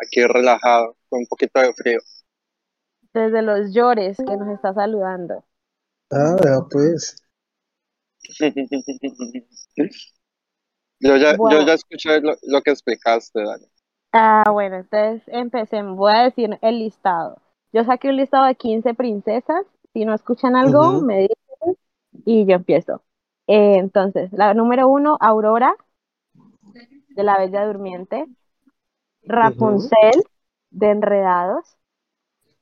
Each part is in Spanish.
Aquí relajado, con un poquito de frío. Desde los llores que nos está saludando. Ah, pues. yo, ya, Bueno. yo ya escuché lo, lo que explicaste, Dani. Ah, bueno, entonces empecemos. Voy a decir el listado. Yo saqué un listado de 15 princesas. Si no escuchan algo, me dicen y yo empiezo. Eh, entonces, la número uno, Aurora, de la Bella Durmiente. Rapunzel, de Enredados.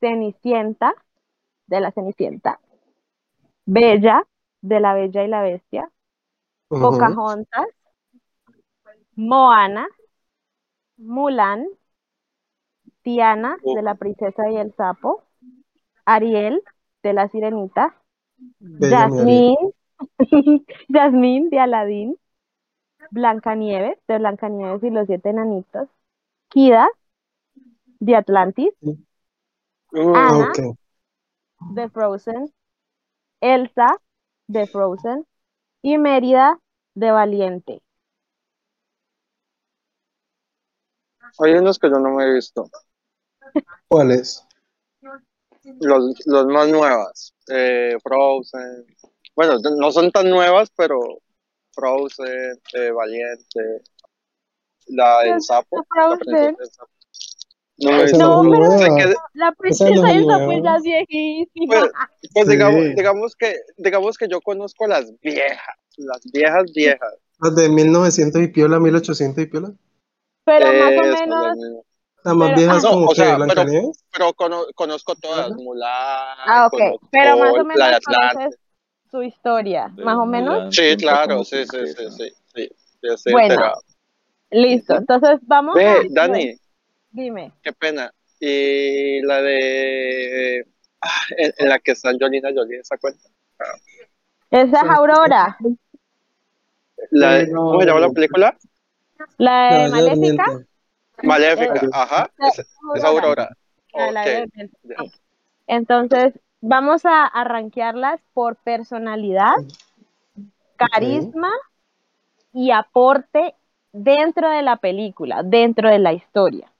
Cenicienta, de la Cenicienta. Bella, de la Bella y la Bestia. Pocahontas, Moana, Mulan, Tiana Oh. de la princesa y el sapo, Ariel de la sirenita. Jasmine, Jasmine de Aladín, Blancanieves de Blancanieves y los siete enanitos, Kida de Atlantis, Uh, Ana. Ok. de Frozen, Elsa de Frozen y Mérida de Valiente. hay unos que yo no me he visto. ¿Cuál es? Los, los más nuevas. Eh, Frozen. Bueno, no son tan nuevas, pero Frozen, eh, Valiente. La del sapo. la Frozen. No Esa. No, pero- que- La Esa princesa y el sapo es viejísima. Pues, pues Sí. digamos, digamos que digamos que yo conozco las viejas, las viejas viejas. Las de 1900 y piola, 1800 y piola. pero más o menos. Las más Pero- viejas ah, no, como o que sea, pero- Blancanieves. Pero cono- conozco todas. Mulan, ah, ok, conozco pero más o la de menos Atlantis. conoces su historia, De más o menos. Sí, claro, sí, sí, sí, sí, sí, sí, Bueno, enterado. Listo, entonces vamos a... Ve, Dani, Dime, qué pena. Y la de ah, en, en la que está Angelina Jolie, ¿esa cuenta? esa es Aurora, La de, ¿Cómo se llama la película? la de Maléfica. Maléfica, ajá, es, es Aurora. La Ok, de- ya. sí. Entonces, vamos a, a rankearlas por personalidad, carisma y aporte dentro de la película, dentro de la historia.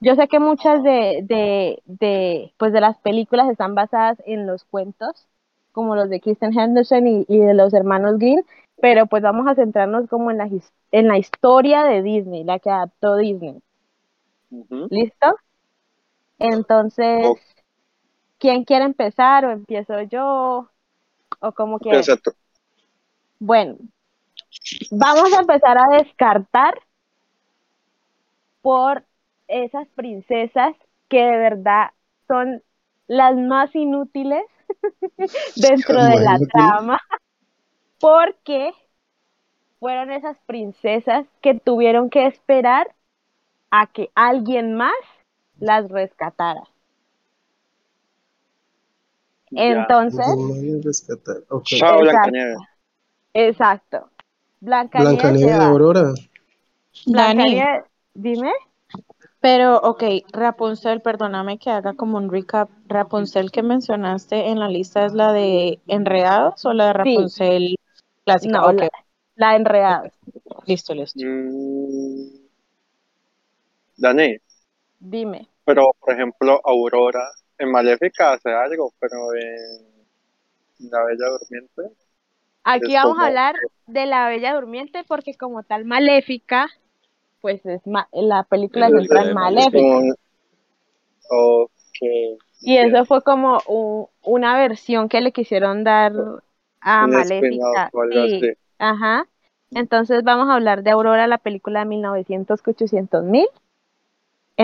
Yo sé que muchas de, de, de, pues de las películas están basadas en los cuentos, como los de Kristen Henderson y, y de los hermanos Green, pero pues vamos a centrarnos como en la, en la historia de Disney, la que adaptó Disney. ¿Listo? Entonces. ¿Quién quiere empezar o empiezo yo? ¿O como quieren? Empieza tú. Bueno, vamos a empezar a descartar por esas princesas que de verdad son las más inútiles dentro de la trama, porque fueron esas princesas que tuvieron que esperar a que alguien más las rescatara. Entonces, rescatar. Chao, Exacto. Blancanieves. exacto. Blancanieves, de. Aurora. Blancanieves, dime. pero ok, Rapunzel, perdóname que haga como un recap. Rapunzel que mencionaste en la lista es la de Enredados o la de Sí. Rapunzel clásica. No, Ok, la, la enredados. listo, listo. Mm. Dani, Dime. pero por ejemplo, Aurora en Maléfica hace algo, pero en La Bella Durmiente. Aquí vamos como- a hablar de la Bella Durmiente porque como tal Maléfica, pues es ma- la película Es central de Maléfica. Un- Ok. Y eso fue como un- una versión que le quisieron dar a Un Maléfica. Sí, ajá. Entonces vamos a hablar de Aurora, la película de 1900 que 800 mil.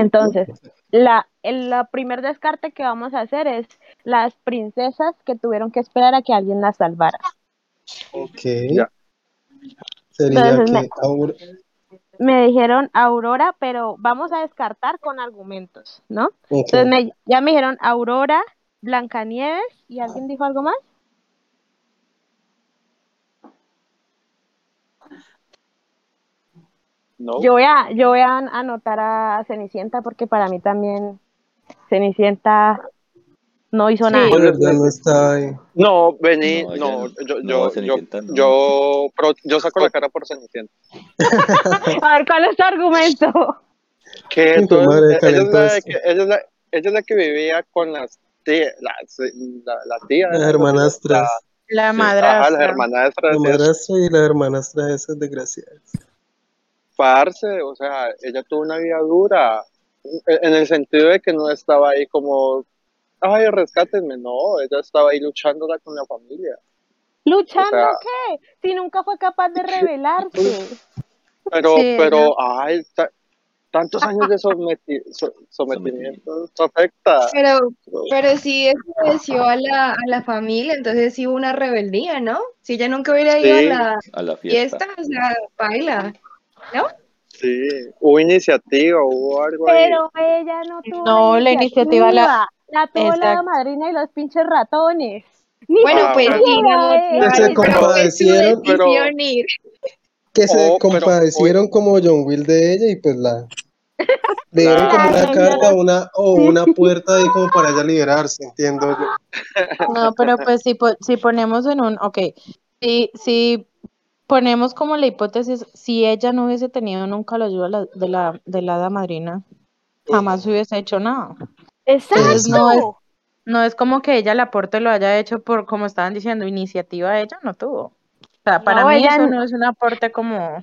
Entonces, la, el la primer descarte que vamos a hacer es las princesas que tuvieron que esperar a que alguien las salvara. Ok. Ya. Sería Entonces, que me- Aurora. Me dijeron Aurora, pero vamos a descartar con argumentos, ¿no? Entonces me- ya me dijeron Aurora, Blancanieves y alguien dijo algo más. No. Yo voy a, yo voy a anotar a Cenicienta porque para mí también Cenicienta no hizo Sí. nada. No está ahí. No, vení, No, yo, no, yo, yo, yo, pro- yo saco la cara por Cenicienta. A ver, ¿cuál es tu argumento? Que entonces, madre, ella, es la que, ella, es la, ella es la que vivía con las tías, las, la, la tía. Las ¿no? hermanastras. La- La Ajá, las madrastra. hermanastras. La madrastra y la hermanastra de esas desgraciadas. Parce, o sea, ella tuvo una vida dura, en el sentido de que no estaba ahí como, ay, rescátenme, no, ella estaba ahí luchándola con la familia. ¿Luchando O sea- qué? Si nunca fue capaz de rebelarse. Pero, Sí, pero, ay, ta- tantos años de someti- so- sometimiento, afecta. Pero, pero si eso obedeció a la, a la familia, entonces sí hubo una rebeldía, ¿no? Si ella nunca hubiera ido Sí. a la A la fiesta. fiesta, o sea, baila, ¿no? Sí, hubo iniciativa, hubo algo ahí. Pero ella no tuvo No, la iniciativa la- la tuvo la madrina y los pinches ratones. Ni Bueno, pues no, Que se compadecieron, pero-. Que se Oh, pero compadecieron como John Will de ella y pues la le dieron como una carta una, o una puerta ahí como para ella liberarse, entiendo yo. No, pero pues si, po- si ponemos en un, ok, si, si ponemos como la hipótesis, si ella no hubiese tenido nunca la ayuda de la, de la hada madrina, jamás hubiese hecho nada. Exacto. Entonces, no es- No es como que ella el aporte lo haya hecho por, como estaban diciendo, iniciativa ella no tuvo. O sea, para No, mí ella eso no es un aporte como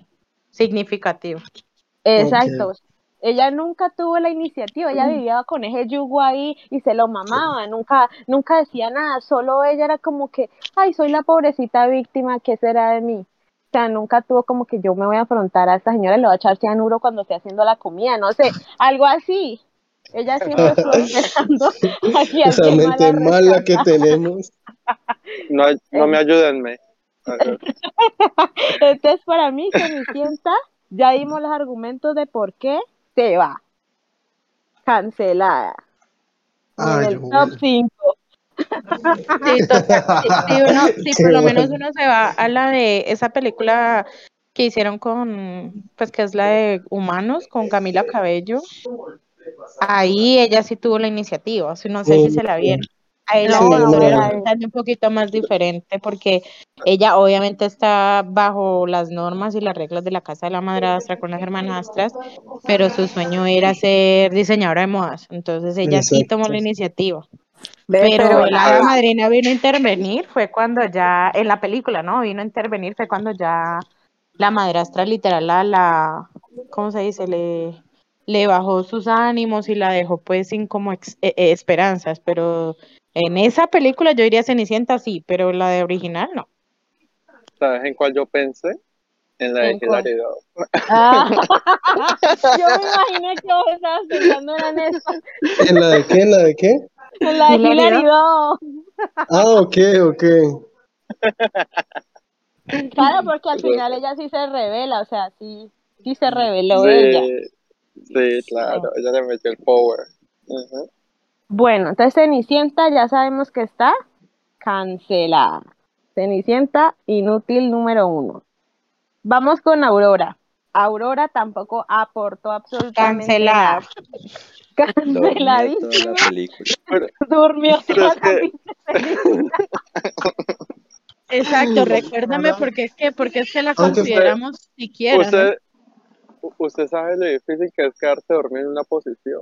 significativo. Exacto. Ella nunca tuvo la iniciativa, ella vivía con ese yugo ahí y se lo mamaba, nunca, nunca decía nada, solo ella era como que, ay, soy la pobrecita víctima, ¿qué será de mí? O sea, nunca tuvo como que yo me voy a afrontar a esta señora y le voy a echar cianuro cuando esté haciendo la comida, no sé, algo así. Ella siempre estuvo esperando a que Esa mente la mala que tenemos. No, no me ayúdenme. Entonces, para mí, Cenicienta, ya dimos los argumentos de por qué se va. Cancelada. Ay, en el top Will. 5. Sí, total. Si, si uno, Qué por lo menos uno se va a la de esa película que hicieron con, pues que es la de Humanos, con Camila Cabello, ahí ella sí tuvo la iniciativa, no sé si se la vieron. Ahí la Sí, historia era un poquito más diferente porque ella obviamente está bajo las normas y las reglas de la casa de la madrastra con las hermanastras, pero su sueño era ser diseñadora de modas, entonces ella sí tomó la iniciativa. Pero pero la hada madrina vino a intervenir, fue cuando ya, en la película, ¿no? Vino a intervenir, fue cuando ya la madrastra literal la, la ¿cómo se dice? Le, le bajó sus ánimos y la dejó pues sin como ex- eh, eh, esperanzas, pero en esa película yo diría Cenicienta sí, pero la de original no. ¿Sabes en cuál yo pensé? En la de ¿En cuál? Hilary Duff. Ah. Yo me imaginé que vos estabas pensando en eso. ¿En la de qué? ¿En la de qué? La de Hilary. Ah, ok, ok. Claro, porque al final ella sí se revela, o sea, sí, sí se reveló Sí, ella. sí, claro, ella le metió el power. Bueno, entonces Cenicienta ya sabemos que está cancelada. Cenicienta, inútil número uno. Vamos con Aurora. Aurora tampoco aportó absolutamente Cancelada. nada. Toda Canceladísima. la película. Durmió Pero toda es la que- pinche película. Exacto, recuérdame porque es que, porque es que la Aunque usted- consideramos siquiera. Usted, usted sabe lo difícil que es quedarse dormido en una posición.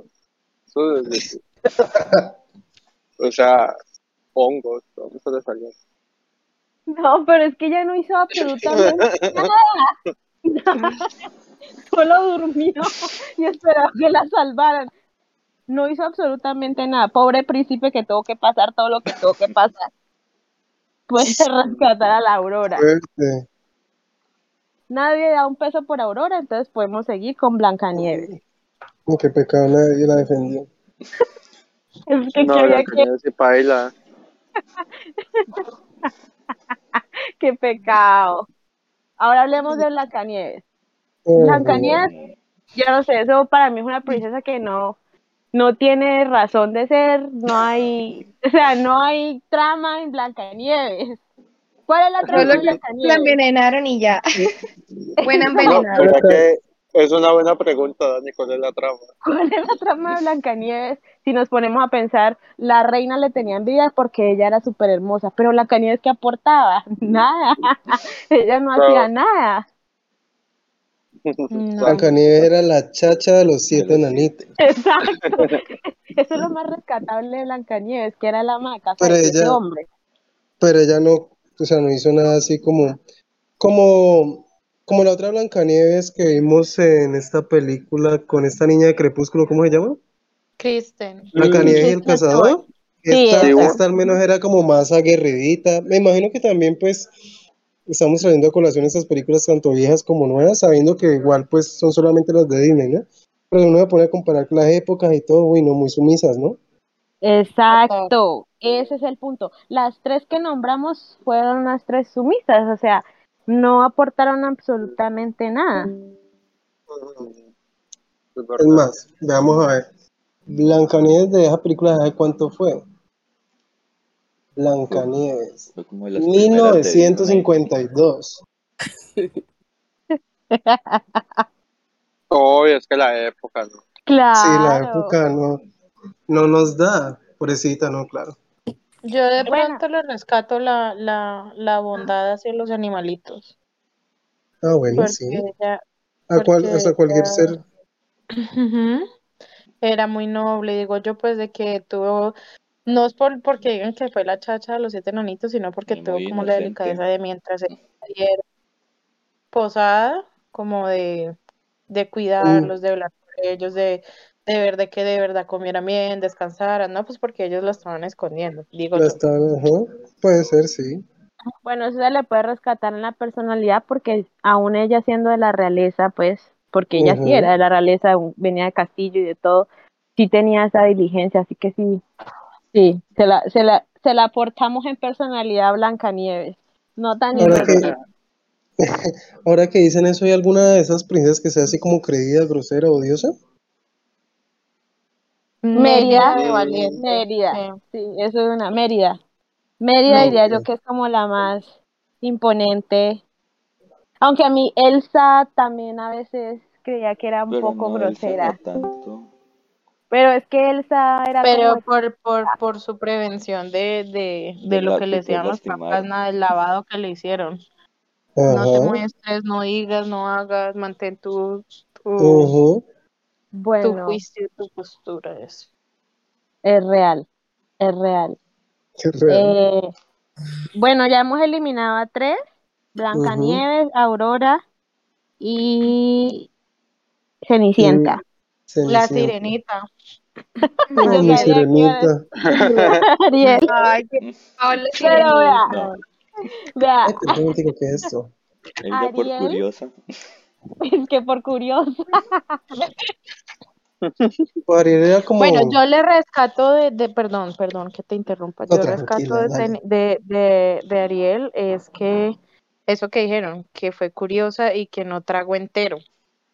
Eso es difícil. o sea, hongos, ¿dónde se le salió? No, pero es que ella no hizo absolutamente nada. Solo durmió y esperaba que la salvaran. No hizo absolutamente nada. Pobre príncipe que tuvo que pasar todo lo que tuvo que pasar. Puede rescatar a la Aurora. Fuerte. Nadie da un peso por Aurora, entonces podemos seguir con Blancanieves. Ni qué pecado, nadie la defendió. Es que No, que, así paila. qué pecado. Ahora hablemos de Blancanieves. Oh, Blancanieves, yo no sé, eso para mí es una princesa que no, no tiene razón de ser, no hay, o sea, no hay trama en Blancanieves. ¿Cuál es la trama Solo de que la Blancanieves? envenenaron y ya. Buena envenenada. que es una buena pregunta, Dani, ¿cuál es la trama? ¿Cuál es la trama de Blancanieves? Si nos ponemos a pensar, la reina le tenía envidia porque ella era súper hermosa, pero Blancanieves ¿qué aportaba? Nada. ella no No. hacía nada. No. Blancanieves era la chacha de los siete enanitos. Exacto. Eso es lo más rescatable de Blancanieves, que era la maca, Pero ese ella- hombre. Pero ella no, o sea, no hizo nada así como, como, como la otra Blancanieves que vimos en esta película con esta niña de Crepúsculo, ¿cómo se llama? Kristen. Blancanieves y el cazador. Sí, Esta, esta al menos era como más aguerridita. Me imagino que también pues estamos trayendo a colación estas películas tanto viejas como nuevas, sabiendo que igual pues son solamente las de Disney, ¿no? Pero uno se pone a comparar las épocas y todo, uy, no, muy sumisas, ¿no? Exacto, ese es el punto. Las tres que nombramos fueron las tres sumisas, o sea, no aportaron absolutamente nada. Es más, veamos a ver. Blancanieves de esa película, ¿sabe cuánto fue? Blancanieves. Fue como de las primeras de Disney. 1952. Obvio, es que la época, ¿no? Claro. Sí, la época no, no nos da, pobrecita, no, claro. Yo de Bueno. pronto le rescato la, la, la bondad hacia los animalitos. Ah, bueno, Porque sí. ella A cual, cualquier ella- ser. era muy noble, digo yo, pues de que tuvo, no es por porque digan que fue la chacha de los siete enanitos, sino porque Y tuvo como la delicadeza de mientras ella era posada, como de, de cuidarlos, de hablar por ellos, de, de ver de que de verdad comieran bien, descansaran, no, pues porque ellos lo estaban escondiendo, digo La yo. estaban, ajá. Puede ser, sí. Bueno, eso se le puede rescatar en la personalidad porque aún ella siendo de la realeza, pues, porque ella sí era de la realeza, venía de castillo y de todo, sí tenía esa diligencia, así que sí, sí, se la, se la, se la aportamos en personalidad a Blancanieves, no tan Ahora que, ahora que dicen eso, ¿hay alguna de esas princesas que sea así como creída, grosera, odiosa? Mérida, de Valiente, Mérida, sí. eso es una Mérida. Mérida diría yo que es como la más imponente, aunque a mí Elsa también a veces creía que era un Pero poco no, Elsa no grosera. tanto. Pero es que Elsa era Pero como, por, por, por su prevención de, de, de De lo que le decían los papás, nada del lavado que le hicieron. No te muestres, no digas, no hagas, mantén tu, tu, Ujú. tu bueno, juicio, tu postura. Eso. es real, es real. Qué real. Eh, bueno, ya hemos eliminado a tres, Blancanieves, Aurora y Cenicienta. La sirenita. Ay, Yo mi que sirenita. Ariel, Ay, qué pero vea, No, vea, Ay, tico, ¿qué es esto? por Ariel. curiosa. es que por era como. Bueno, yo le rescato de, de, perdón, perdón que te interrumpa, No, yo rescato de, de, de, de Ariel es que eso que dijeron, que fue curiosa y que no tragó entero,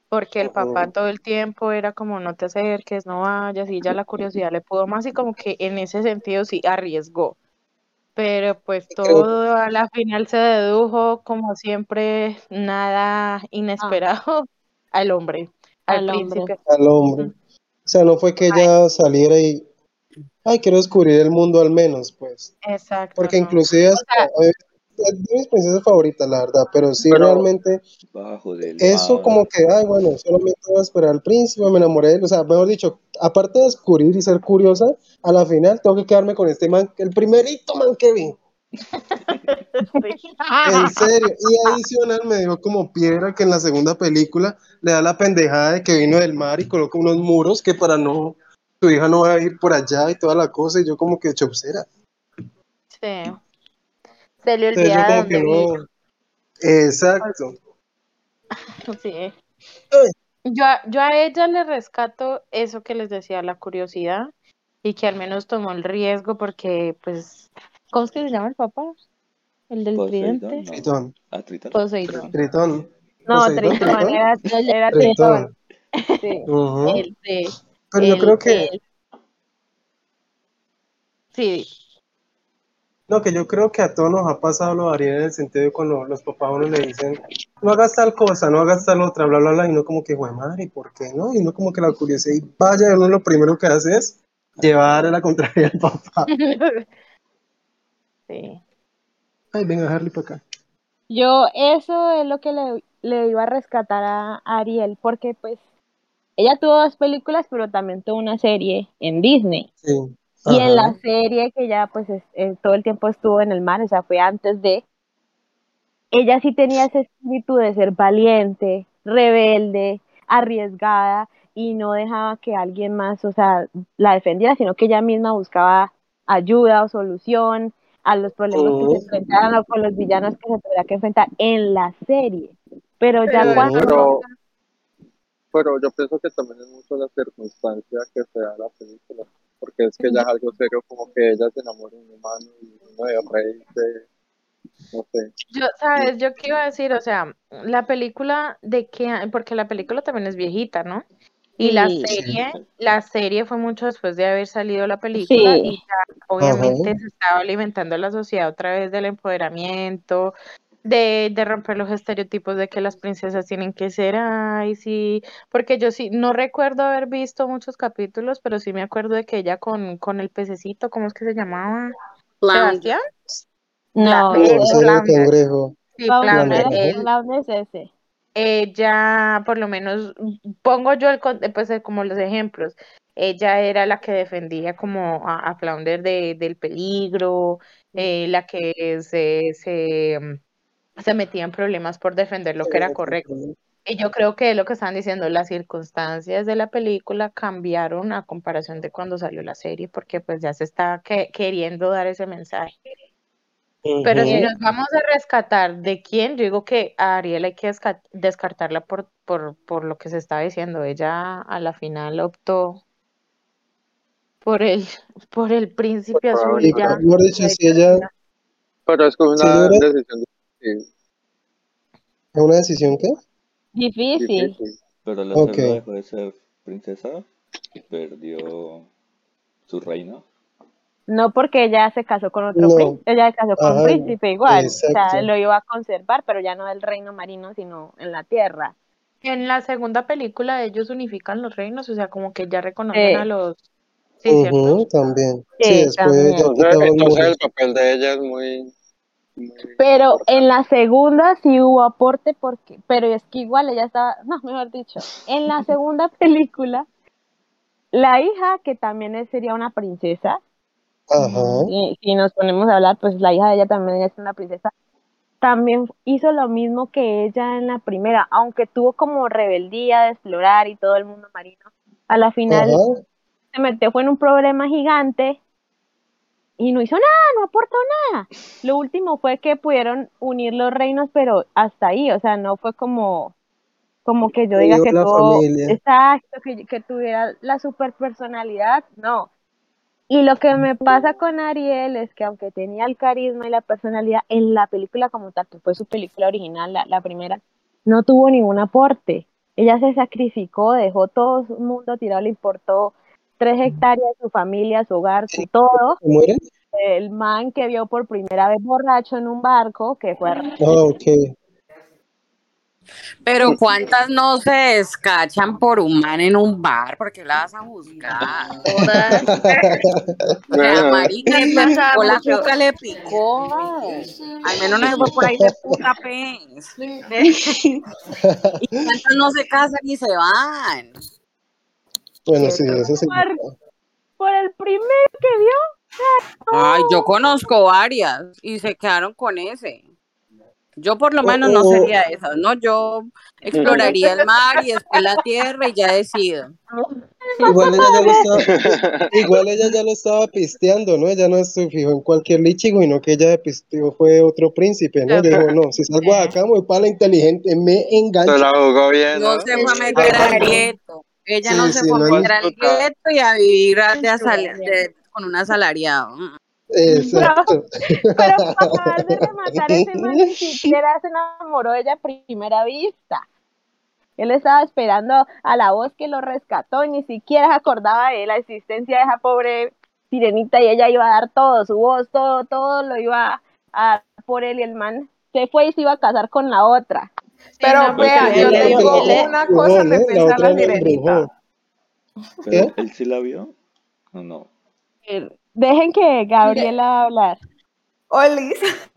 porque el papá todo el tiempo era como no te acerques, no vayas, y ya la curiosidad le pudo más y como que en ese sentido sí arriesgó. Pero pues todo a la final se dedujo, como siempre, nada inesperado al hombre, al, Al hombre. príncipe. al hombre. O sea, no fue que ella saliera y. Ay, quiero descubrir el mundo al menos, pues. Exacto. Porque inclusive hasta, eh, de mis princesas favoritas, la verdad, pero sí Pero- realmente Bajo del eso mar. como que, ay, bueno, solamente voy a esperar al príncipe, me enamoré de él, o sea, mejor dicho, aparte de descubrir y ser curiosa, a la final tengo que quedarme con este man, el primerito man que vi, en serio, y adicional me dio como piedra que en la segunda película le da la pendejada de que vino del mar y coloca unos muros que para no, su hija no va a ir por allá y toda la cosa, y yo como que chopsera. Sí. Se le Entonces como que no, exacto. Sí. Yo a, yo a ella le rescato eso que les decía, la curiosidad y que al menos tomó el riesgo porque, pues, ¿cómo es que se llama el papá? El del tridente. no. Tritón, Ah, Tritón. Poseidón. Tritón. No, Poseidón, Tritón, era, era Tritón. Tritón. Sí. El de, Pero yo el- creo que, el- Sí, no, que yo creo que a todos nos ha pasado lo de Ariel en el sentido de cuando los papás a uno le dicen, no hagas tal cosa, no hagas tal otra, bla, bla, bla, y uno como que, güey, madre, ¿y ¿por qué no? Y uno como que la curiosidad, y vaya, uno lo primero que hace es llevar a la contraria al papá. sí. Ay, venga, Harley para acá. Yo eso es lo que le le iba a rescatar a Ariel, porque pues ella tuvo dos películas, pero también tuvo una serie en Disney. Sí. Y en la serie que ya pues es- eh, todo el tiempo estuvo en el mar, o sea, fue antes de, ella sí tenía ese espíritu de ser valiente, rebelde, arriesgada y no dejaba que alguien más, o sea, la defendiera, sino que ella misma buscaba ayuda o solución a los problemas que se Ujú. enfrentaran o con los villanos que se tuviera que enfrentar en la serie. Pero ya cuando Pero, pero yo pienso que también es mucho la circunstancia que se da la película, porque es que ya es algo serio, como que ella se enamora de un humano y uno de rey de, no sé. Yo, ¿sabes? Yo qué iba a decir, o sea, la película de que, porque la película también es viejita, ¿no? Y la serie, la serie fue mucho después de haber salido la película Sí. y ya obviamente Ajá. se estaba alimentando la sociedad otra vez del empoderamiento, de, de romper los estereotipos de que las princesas tienen que ser, ay, sí, porque yo sí, no recuerdo haber visto muchos capítulos, pero sí me acuerdo de que ella con, con el pececito, ¿cómo es que se llamaba? Sebastián. no, La- No, eh, el Flounder. cangrejo. Sí, Flounder, Flounder, es ese. ella, por lo menos, pongo yo el, con- pues, eh, como los ejemplos, ella era la que defendía como a, a Flounder de, del peligro, eh, la que se, se, mm, se metía en problemas por defender lo que era correcto. Y yo creo que es lo que están diciendo, las circunstancias de la película cambiaron a comparación de cuando salió la serie, porque pues ya se está que- queriendo dar ese mensaje. Pero si nos vamos a rescatar de quién, yo digo que a Ariel hay que desca- descartarla por, por, por lo que se está diciendo. Ella a la final optó por el, por el príncipe Por azul Y ya. mejor dicho, si ella Pero es como una decisión una decisión que Difícil. difícil. Pero la Ok. cerda dejó de ser princesa y perdió su reino. No porque ella se casó con otro No. príncipe, ella se casó con un príncipe igual, o sea, lo iba a conservar, pero ya no del reino marino, sino en la tierra. En la segunda película ellos unifican los reinos, o sea, como que ya reconocen Sí. a los... Sí. Ujú, también. Sí, Sí, después también. Entonces, entonces el papel de ella es muy... Pero en la segunda sí hubo aporte, porque, pero es que igual ella estaba, no, mejor dicho, en la segunda película, la hija, que también sería una princesa, y si nos ponemos a hablar, pues la hija de ella también es una princesa, también hizo lo mismo que ella en la primera, aunque tuvo como rebeldía de explorar y todo el mundo marino, a la final Ajá. se metió fue en un problema gigante y no hizo nada, no aportó nada. Lo último fue que pudieron unir los reinos, pero hasta ahí, o sea, no fue como como que yo diga que todo, familia. exacto, que, que tuviera la super personalidad, no. Y lo que me pasa con Ariel es que aunque tenía el carisma y la personalidad en la película como tal, que fue su película original, la, la primera, no tuvo ningún aporte. Ella se sacrificó, dejó todo su mundo tirado, le importó tres hectáreas, su familia, su hogar, su todo. ¿Se muere? El man que vio por primera vez borracho en un barco, que fue Ah, ok. Pero ¿cuántas no se descachan por un man en un bar? Porque la vas a juzgar. O Bueno, marica, picó la cuca, le picó. Al menos no se fue por ahí de puta pez. Y cuántas no se casan y se van. Bueno, sí, eso sí. por, por el primero que vio. Ay, yo conozco varias y se quedaron con ese. Yo por lo menos no sería esas, ¿no? Yo exploraría el mar y después la tierra y ya decido. Igual ella ya lo estaba, igual ella ya lo estaba pisteando, ¿no? Ella no se fijó en cualquier lichigo, sino que ella pisteó fue otro príncipe, ¿no? Ella dijo, no, si salgo de acá, voy para la inteligente, me se engancho. la jugó bien, No ¿no? se fue a meter al. Ella no se sí, fue no a al gueto y a vivir a- de con un asalariado. Mm. Exacto. Pero para acabar de rematar, ese man ni siquiera se enamoró de ella a primera vista. Él estaba esperando a la voz que lo rescató y ni siquiera se acordaba de la existencia de esa pobre sirenita y ella iba a dar todo, su voz, todo, todo lo iba a dar por él y el man se fue y se iba a casar con la otra. Pero no, vea, yo Porque digo la una cosa ¿no? referente La sirenita. Pero ¿Qué? él sí la vio o no. Eh, Dejen que Gabriela hablar. Olis.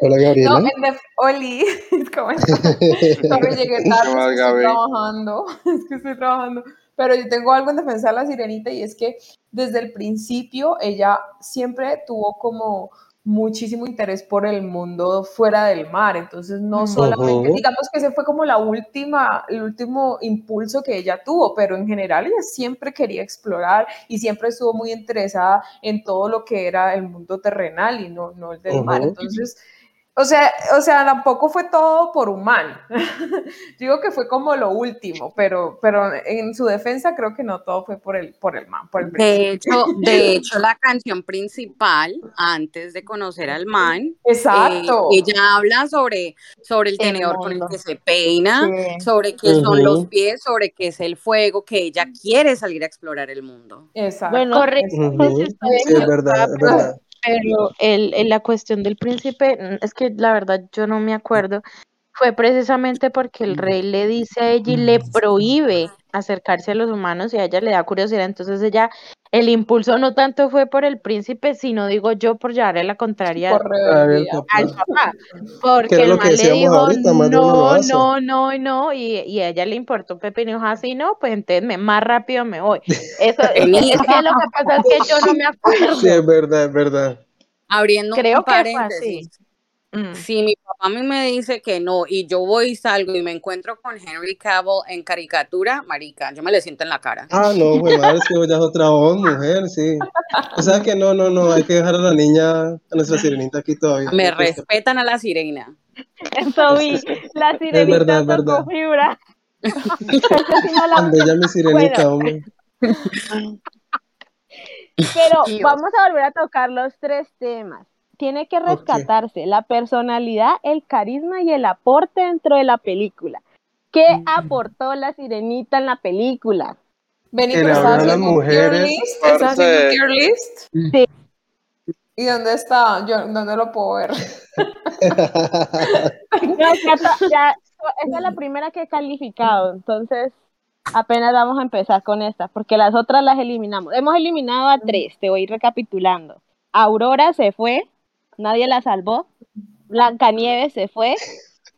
Hola, No, Gabriela. en def- Oli. ¿Cómo estás? Sorry, llegué ¿Qué tarde, es estoy trabajando. Es que estoy trabajando. Pero yo tengo algo en defensa de la sirenita y es que desde el principio ella siempre tuvo como muchísimo interés por el mundo fuera del mar. Entonces, no solamente, digamos que ese fue como la última, el último impulso que ella tuvo, pero en general ella siempre quería explorar y siempre estuvo muy interesada en todo lo que era el mundo terrenal y no, no el del mar. Entonces, o sea, o sea, tampoco fue todo por humano. Digo que fue como lo último, pero, pero en su defensa creo que no todo fue por el, por el man, por el De hecho, de hecho, la canción principal, antes de conocer al man, eh, Exacto. ella habla sobre, sobre el El tenedor con el que se peina, Sí. sobre qué son los pies, sobre qué es el fuego, que ella quiere salir a explorar el mundo. Exacto. Bueno, Correcto, sí, es verdad, es verdad. Pero el, el- la cuestión del príncipe, mm, es que la verdad yo no me acuerdo, fue precisamente porque el rey le dice a ella y le prohíbe acercarse a los humanos y a ella le da curiosidad, entonces ella, el impulso no tanto fue por el príncipe, sino digo yo por llevarle la contraria al papá. papá, Que porque el man le dijo ahorita, no, no, no, y no, y, y a ella le importó un pepino y dijo así, no, pues entonces me, más rápido me voy. Eso, es que, lo que pasa es que yo no me acuerdo. Sí, es verdad, es verdad. Abriendo Creo un que fue paréntesis, así. Mm. si mi papá a mí me dice que no y yo voy y salgo y me encuentro con Henry Cavill en caricatura, marica, yo me le siento en la cara. Ah, no, güey, madre, es que ya es otra voz, mujer, sí. O sea que no, no, no, hay que dejar a la niña, a nuestra sirenita aquí todavía. Me respetan a la sirena. eso vi. La Es sirenita verdad, es tocó verdad. fibra. Bella mi sirenita, Bueno. hombre. Pero vamos a volver a tocar los tres temas. Tiene que rescatarse la personalidad, el carisma y el aporte dentro de la película. ¿Qué aportó la sirenita en la película? A las haciendo mujeres. list. Estaba haciendo tier list. Sí. ¿Y dónde está? Yo, ¿dónde lo puedo ver? No, ya ya- esa es la primera que he calificado, entonces apenas vamos a empezar con esta, porque las otras las eliminamos. Hemos eliminado a tres, te voy a ir recapitulando. Aurora se fue, nadie la salvó. Blancanieves se fue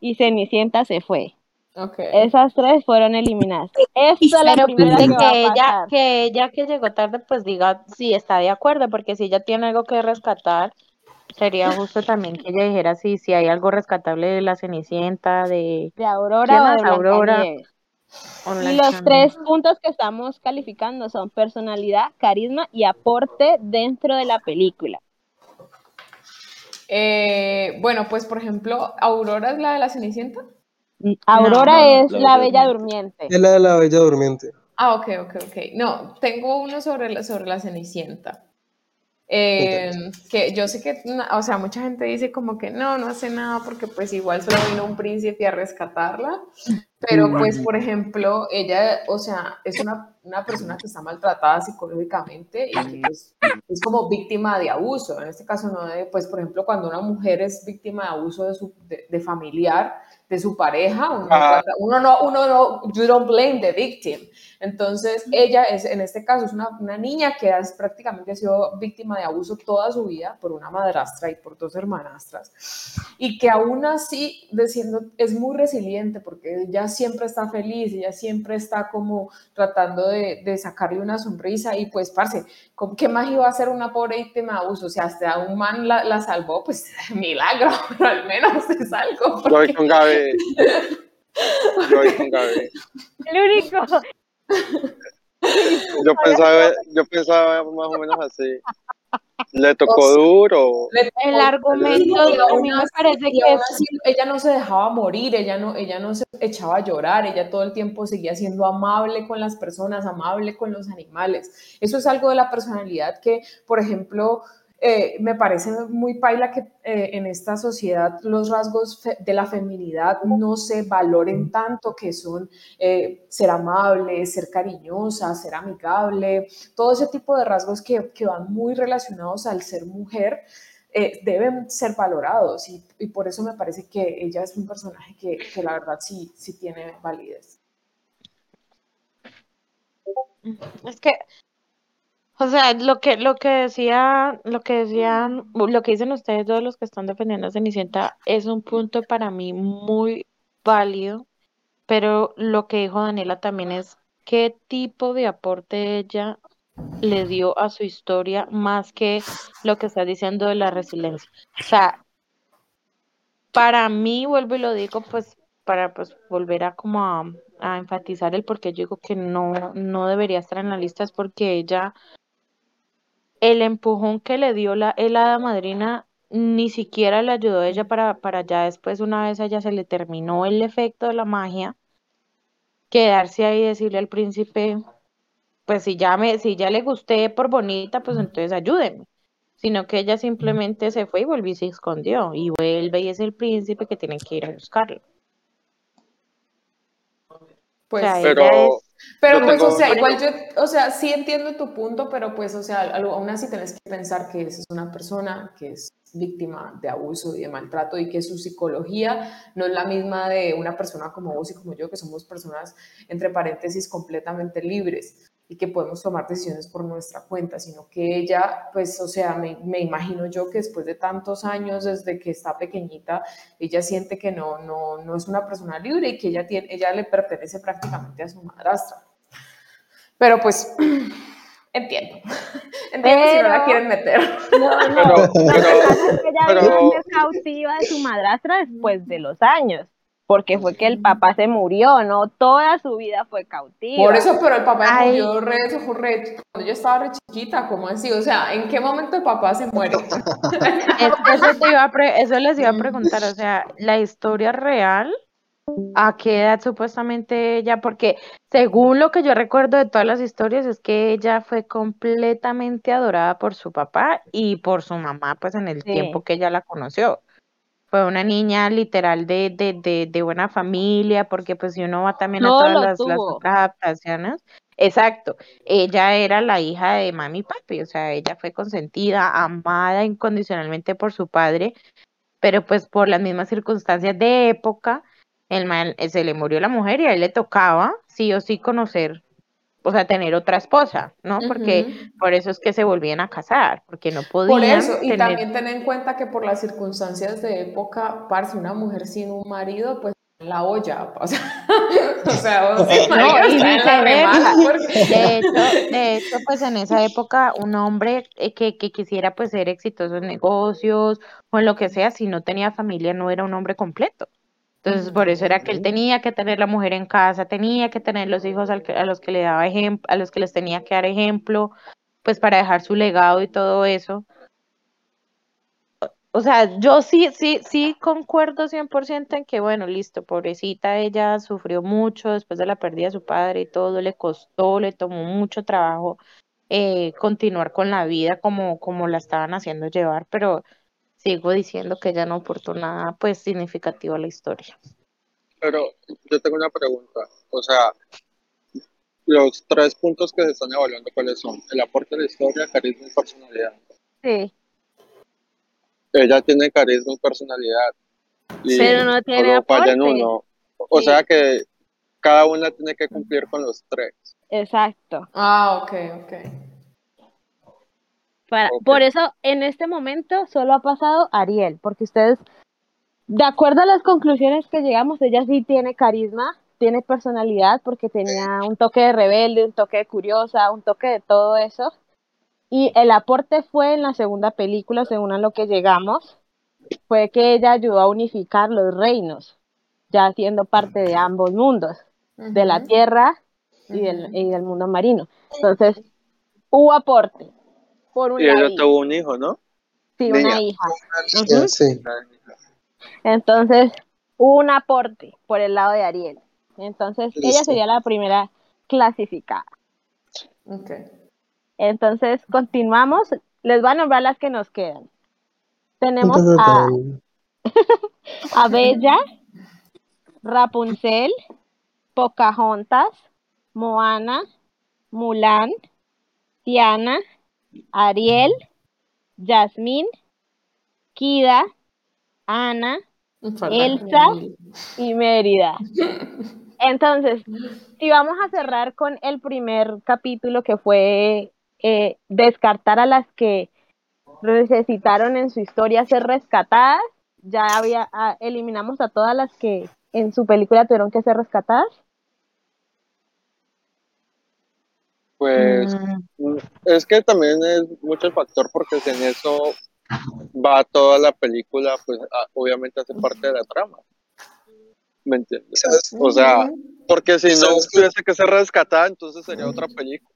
y Cenicienta se fue. Ok. Esas tres fueron eliminadas. Esta es la Pero primera que de va a que ella, pasar. que ella que llegó tarde, pues diga si está de acuerdo, porque si ella tiene algo que rescatar, sería justo también que ella dijera si, si hay algo rescatable de la Cenicienta, de de Aurora ¿Quién o de Aurora? Y los tres puntos que estamos calificando son personalidad, carisma y aporte dentro de la película. Eh, bueno, pues por ejemplo, Aurora es la de la Cenicienta. Aurora no, es la la Bella bella Durmiente. Es la de la bella durmiente. Ah, ok, ok, ok. No, tengo uno sobre la, sobre la Cenicienta. Eh, que yo sé que, o sea, mucha gente dice como que no, no hace nada porque pues igual solo vino un príncipe a rescatarla, pero pues por ejemplo, ella, o sea, es una, una persona que está maltratada psicológicamente y que pues, es como víctima de abuso, en este caso no de, pues por ejemplo, cuando una mujer es víctima de abuso de, su, de, de familiar, de su pareja, uno, trata- uno no, uno no, you don't blame the victim, entonces, ella es, en este caso, es una, una niña que es, prácticamente ha sido víctima de abuso toda su vida por una madrastra y por dos hermanastras, y que aún así diciendo, es muy resiliente porque ella siempre está feliz, ella siempre está como tratando de, de sacarle una sonrisa y pues, parce, ¿cómo- ¿qué más iba a hacer una pobre víctima de abuso? O sea, hasta un man la, la salvó, pues milagro, pero al menos es algo. Yo voy con Gaby. Yo voy con Gaby. El único. Yo pensaba, yo pensaba más o menos así. Le tocó duro. El argumento me así- parece que aún es así ella no se dejaba morir, ella no, ella no se echaba a llorar, ella todo el tiempo seguía siendo amable con las personas, amable con los animales. Eso es algo de la personalidad que, por ejemplo, eh, me parece muy paila que eh, en esta sociedad los rasgos de la feminidad no se valoren tanto, que son eh, ser amable, ser cariñosa, ser amigable, todo ese tipo de rasgos que, que van muy relacionados al ser mujer eh, deben ser valorados y, y por eso me parece que ella es un personaje que, que la verdad sí, sí tiene validez. Es que, O sea, lo que, lo que decía, lo que decían, lo que dicen ustedes todos los que están defendiendo a Cenicienta es un punto para mí muy válido, pero lo que dijo Daniela también es qué tipo de aporte ella le dio a su historia más que lo que está diciendo de la resiliencia. O sea, para mí, vuelvo y lo digo, pues, para pues volver a como a, a enfatizar el por qué yo digo que no, no debería estar en la lista, es porque ella, el empujón que le dio la, el hada madrina, ni siquiera le ayudó a ella para, para ya después, una vez a ella se le terminó el efecto de la magia, quedarse ahí y decirle al príncipe, pues si ya me, si ya le gusté por bonita, pues entonces ayúdenme. Sino que ella simplemente se fue y volvió y se escondió. Y vuelve y es el príncipe que tiene que ir a buscarlo. Pues, o sea, Pero, ella es, pero yo pues, o sea, igual yo, o sea, sí entiendo tu punto, pero pues, o sea, aún así tenés que pensar que esa es una persona que es víctima de abuso y de maltrato y que su psicología no es la misma de una persona como vos y como yo, que somos personas, entre paréntesis, completamente libres y que podemos tomar decisiones por nuestra cuenta, sino que ella, pues, o sea, me, me imagino yo que después de tantos años, desde que está pequeñita, ella siente que no, no, no es una persona libre y que ella, tiene, ella le pertenece prácticamente a su madrastra. Pero pues, entiendo. Entiendo si no la Pero- quieren meter. No, no, Pero- pero- pasa es que ella pero- cautiva de su madrastra después de los años, porque fue que el papá se murió, ¿no? Toda su vida fue cautiva. Por eso, pero el papá Ay. murió re, re- cuando yo estaba re chiquita, ¿cómo así? O sea, ¿en qué momento el papá se muere? es- eso, te iba a pre- eso les iba a preguntar, o sea, la historia real, ¿a qué edad supuestamente ella? Porque según lo que yo recuerdo de todas las historias, es que ella fue completamente adorada por su papá y por su mamá, pues en el Sí. tiempo que ella la conoció. Fue una niña literal de, de, de, de buena familia, porque pues si uno va también a todas las, las otras adaptaciones, exacto, ella era la hija de mami y papi, o sea, ella fue consentida, amada incondicionalmente por su padre, pero pues por las mismas circunstancias de época, el man, eh, se le murió la mujer y a él le tocaba sí o sí conocer, o sea, tener otra esposa, ¿no? Porque por eso es que se volvían a casar, porque no Por podían eso, y tener también ten en cuenta que por las circunstancias de época, parce, una mujer sin un marido, pues la olla, o sea, o sea, o sea, No, y está en la viceversa. remada, porque- De hecho, de hecho, pues en esa época un hombre eh, que, que quisiera pues ser exitoso en negocios o en lo que sea, si no tenía familia no era un hombre completo. Entonces, por eso era que él tenía que tener la mujer en casa, tenía que tener los hijos al que- a los que le daba ejemplo, a los que les tenía que dar ejemplo, pues para dejar su legado y todo eso. O sea, yo sí, sí, sí concuerdo 100% en que, bueno, listo, pobrecita, ella sufrió mucho después de la pérdida de su padre y todo, le costó, le tomó mucho trabajo eh, continuar con la vida como, como la estaban haciendo llevar, pero sigo diciendo que ella no aportó nada, pues, significativo a la historia. Pero yo tengo una pregunta. O sea, los tres puntos que se están evaluando, ¿cuáles son? El aporte de la historia, carisma y personalidad. Sí, Ella tiene carisma y personalidad. Y Pero no tiene falla en aporte. uno. O Sí. sea que cada una tiene que cumplir con los tres. exacto. Ah, ok, ok. Para-. Por eso, en este momento solo ha pasado Ariel, porque ustedes, de acuerdo a las conclusiones que llegamos, ella sí tiene carisma, tiene personalidad, porque tenía un toque de rebelde, un toque de curiosa, un toque de todo eso. Y el aporte fue en la segunda película, según a lo que llegamos, fue que ella ayudó a unificar los reinos, ya siendo parte de ambos mundos, de la tierra y del, y del mundo marino. Entonces, hubo aporte. Por un Y ella tuvo un hijo, ¿no? Sí, Niña. una hija. Sí. Entonces, hubo un aporte por el lado de Ariel. Entonces, ella sería la primera clasificada. Ok. Entonces, continuamos. Les voy a nombrar las que nos quedan. Tenemos a, a Bella, Rapunzel, Pocahontas, Moana, Mulan, Tiana, Ariel, Yasmín, Kida, Ana, Elsa. Y Mérida. Entonces, si vamos a cerrar con el primer capítulo que fue eh, descartar a las que necesitaron en su historia ser rescatadas. Ya había, ah, eliminamos a todas las que en su película tuvieron que ser rescatadas. Pues Mm, mm, es que también es mucho el factor porque si en eso va toda la película, pues obviamente hace parte de la trama. ¿Me entiendes? ¿Sabes? O sea, porque si no tuviese que ser rescatada, entonces sería otra película.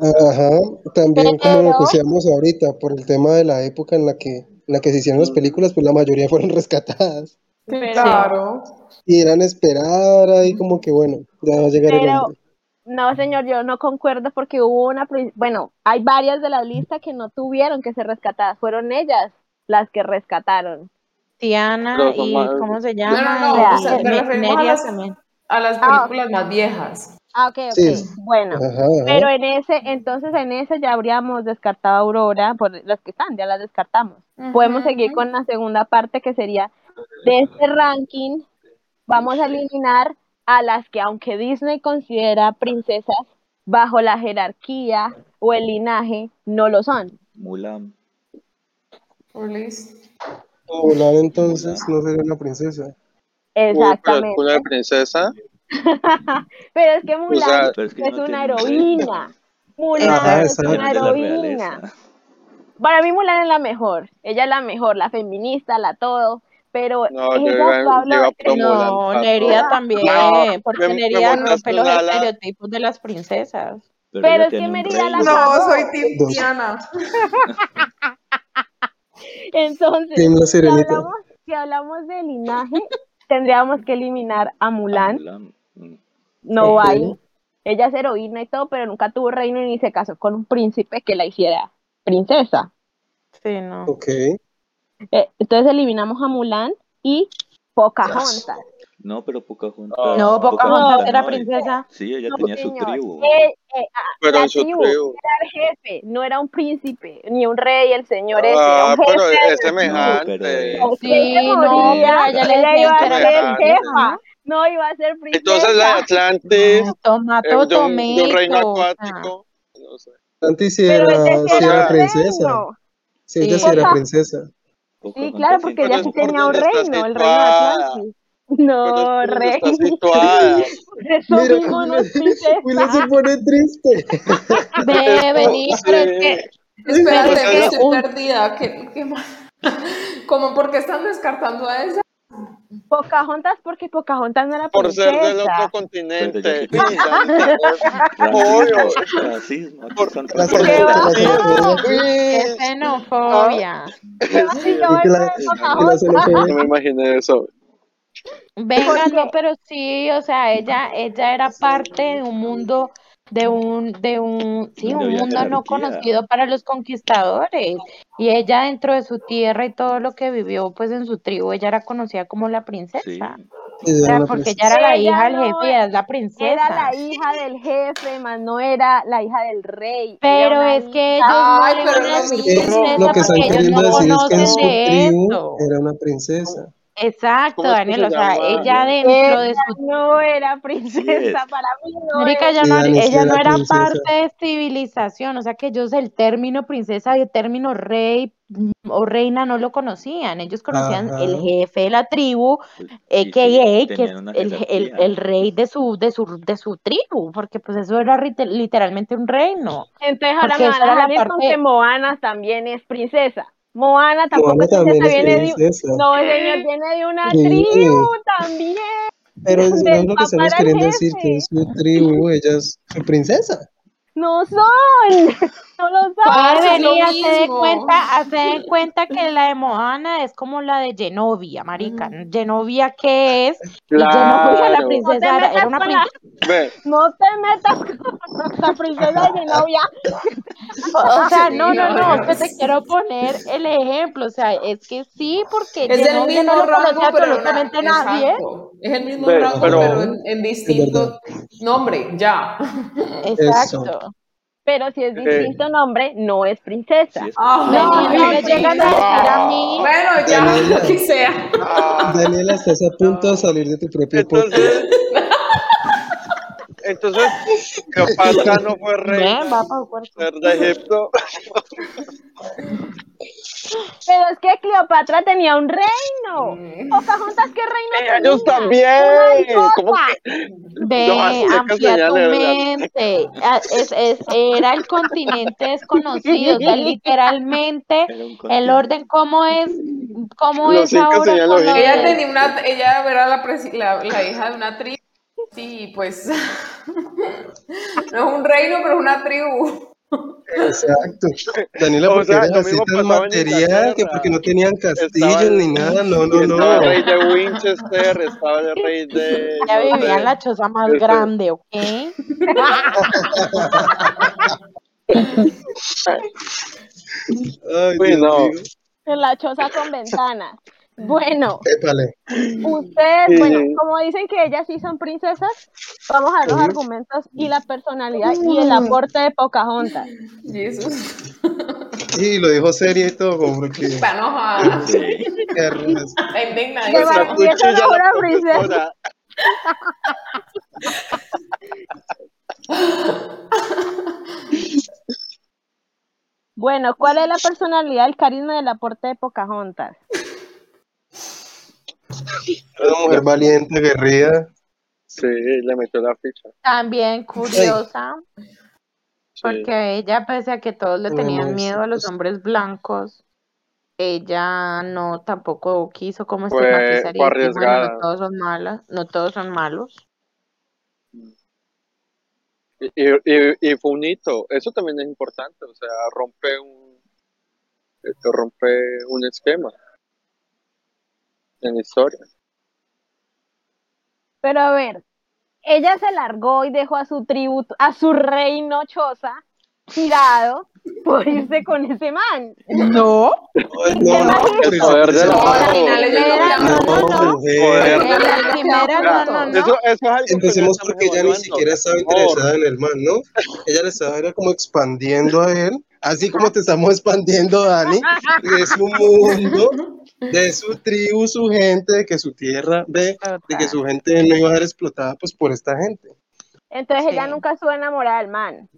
Ajá, también como lo Pero- decíamos ahorita, por el tema de la época en la que, en la que se hicieron las películas, pues la mayoría fueron rescatadas. Claro. Y eran esperar ahí como que bueno, ya va a llegar el hombre. No, señor, yo no concuerdo porque hubo una, bueno, hay varias de la lista que no tuvieron que ser rescatadas, fueron ellas las que rescataron. Tiana y más- ¿cómo se No, no, llama? no, Vea, o sea, Y me referimos a las, también. a las Ah. películas más viejas. Ah, ok, ok, Sí. bueno. Ajá, ajá. Pero en ese, entonces en ese ya habríamos descartado a Aurora, por las que están, ya las descartamos. Podemos seguir con la segunda parte que sería de este ranking, vamos a eliminar a las que aunque Disney considera princesas, bajo la jerarquía o el linaje, no lo son. Mulan. Mulan entonces no sería una princesa. Exactamente. una princesa. Pero es que Mulan sea, es que es no una heroína. Mulan Ajá, es una heroína. Para mí Mulan es la mejor. Ella es la mejor, la feminista, la todo. Pero No, ella iba, Pablo, yo iba No, Neria pato. también, No, porque me- Neria rompe los estereotipos de las princesas. Pero, es que Mérida la. No, soy. Tiana. Entonces, si hablamos, si hablamos de linaje, tendríamos que eliminar a A Mulan. Mm. No hay. Ella es heroína y todo, pero nunca tuvo reino ni se casó con un príncipe que la hiciera princesa. Sí, no. Ok. Eh, entonces eliminamos a Mulan y Pocahontas. No, pero Pocahontas. Ah. No, Pocahontas No, era no, princesa. Sí, ella No, tenía su señor. tribu. Eh, eh, ah, Pero la en su tribu tribu. era el jefe, no era un príncipe, ni un rey, el señor ese, era Ah, un jefe. pero es semejante. pero Sí, no, moría, pero a ella le iba a ser jefa, no iba a ser princesa. Entonces la Atlantis, No, tomato, eh, de, un, de un reino acuático, no sé. Pero era, era era princesa. Sí, ella Sí. era princesa. Sí, claro, porque ella sí tenía un reino, el reino de. Atlantis. No, rey. eso mismo no se pone triste. Ve, vení, pero es que Espérate, Pero que es estoy un- perdida. ¿Qué, qué más? ¿Cómo por qué están descartando a esa? Pocahontas porque Pocahontas no era Por ser del otro continente. Obvio. Racismo, racismo. Aquí Por- son La ¿Qué xenofobia, no me imaginé eso. Venga, no, pero sí, o sea, ella, ella era parte de un mundo, de un, de un, sí, un mundo no conocido para los conquistadores. Y ella dentro de su tierra y todo lo que vivió, pues en su tribu, ella era conocida como la Sí. princesa. O era sea, una porque princesa. ella era la Ella hija del no jefe y ella es la Era princesa. la hija del jefe, más no era la hija del rey. Era Pero una es que ellos Ay, no le pero van a no decir es Eh, princesa lo que están porque ellos queriendo no decir es que en conocen su de tribu esto. era una princesa. Exacto, ¿Cómo es que Daniel, se o sea, ella dentro de su no era princesa, es. para mí no Marica, no, ella no era princesa. parte de civilización, o sea que ellos el término princesa y el término rey mm, o reina no lo conocían, ellos conocían Ajá. el jefe de la tribu, a.k.a. que es el, el, el rey de su, de su, de su tribu, porque pues eso era literalmente un reino, Entonces ahora me van a la salir con parte, que Moana también es princesa. Moana tampoco Moana es princesa, también es viene de... princesa. No, señor, viene de una Sí. tribu también. Pero Del es lo que estamos queriendo decir, que en su tribu ella es su princesa. No son, no lo puede Parce, es lo venir, hace de mismo. cuenta, hace de cuenta que la de Moana es como la de Genovia, marica, Genovia qué es, y Genovia la Claro. No princesa era, una princesa no te metas con la princesa de novia. O sea, Sí, no, no, no, no, te quiero poner el ejemplo, o sea, es que sí, porque Es Genovia mismo no lo rango, pero una- absolutamente nadie. exacto. Es el mismo rango, pero- pero, en, en distinto nombre, ya. Exacto. Pero si es distinto nombre, no es Sí princesa. es Ah, No, no me llegan a decir a mí. Bueno, ya, Daniela. lo que sea. ah, Daniela, estás a punto de salir de tu propio entonces, entonces Cleopatra no fue reina va para el cuarto. ser de Egipto. Pero es que Cleopatra tenía un reino. Pocahontas, ¿qué reino Ellos tenía? también. Una ¿Cómo cosa. que? Ve, No, amplía tu mente. Es, es, era el continente desconocido, o sea, literalmente el orden cómo es, cómo Los es ahora. Ella tenía una, ella era la, presi- la, la hija de una tribu. Sí, pues no es un reino, pero es una tribu. Exacto. Daniela, O porque sea, así tan en material, que porque no tenían castillos el- ni nada, no, no, Estaba el no. rey de Winchester, estaba el rey de. No vivía en la choza más este- grande, ¿ok? Ay, Uy, no. En la choza con ventanas. Bueno, Épale. ustedes, Sí. bueno, como dicen que ellas sí son princesas, vamos a ver los argumentos y la personalidad y el aporte de Pocahontas. Jesús. Sí, lo dijo serio y todo, como porque... Está enojada. Es una princesa. Bueno, ¿cuál es la personalidad, el carisma del aporte de Pocahontas? Una mujer valiente, guerrida. Sí, le metió la ficha. También curiosa, Sí. porque ella, pese a que todos le tenían miedo a los hombres blancos, ella no tampoco quiso como Fue- estigmatizar y fue decir, bueno, no todos son malas, no todos son malos. Y, y, y fue un hito. Eso también es importante. O sea, rompe un. esto rompe un esquema en historia. Pero a ver, ella se largó y dejó a su tributo, a su reino choza, tirado, por irse con ese man. No, Ay, ¿Qué no, El poder No, la. Eso, es Empecemos porque ella ni siquiera estaba interesada en el man, ¿no? Ella le estaba era como expandiendo a él, así como te estamos expandiendo, Dani, de su mundo, de su tribu, su gente, de que su tierra, de, de que su gente no iba a ser explotada pues por esta gente. Entonces ella nunca estuvo enamorada del man,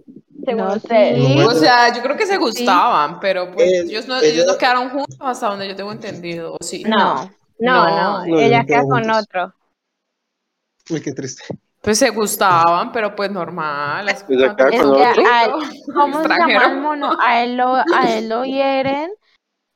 según No, ustedes. sí. No, O sea, yo creo que se gustaban, pero pues Eh, ellos, no, ella- ellos no quedaron juntos hasta donde yo tengo entendido, ¿o sí? No. No, no, No, ella queda con juntos. otro. Uy, qué triste. Pues se gustaban, pero pues normal. así Ella cuando- queda Es con que otro. a él, ¿cómo se llama el mono? A él lo, a él lo hieren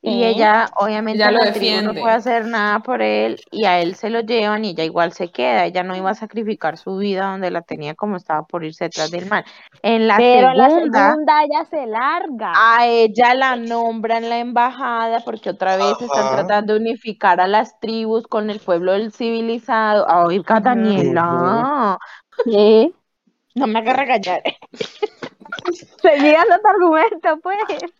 y Sí. ella, obviamente, Ella lo la tribu no puede hacer nada por él y a él se lo llevan y ella igual se queda. Ella no iba a sacrificar su vida donde la tenía como estaba por irse detrás del mal. En la Pero en la segunda, segunda ella se larga. a ella la nombran la embajada porque otra vez están Ajá. tratando de unificar a las tribus con el pueblo del civilizado. Oiga, Daniela, Sí. no me hagas regañar. Seguí dando tu argumento, pues.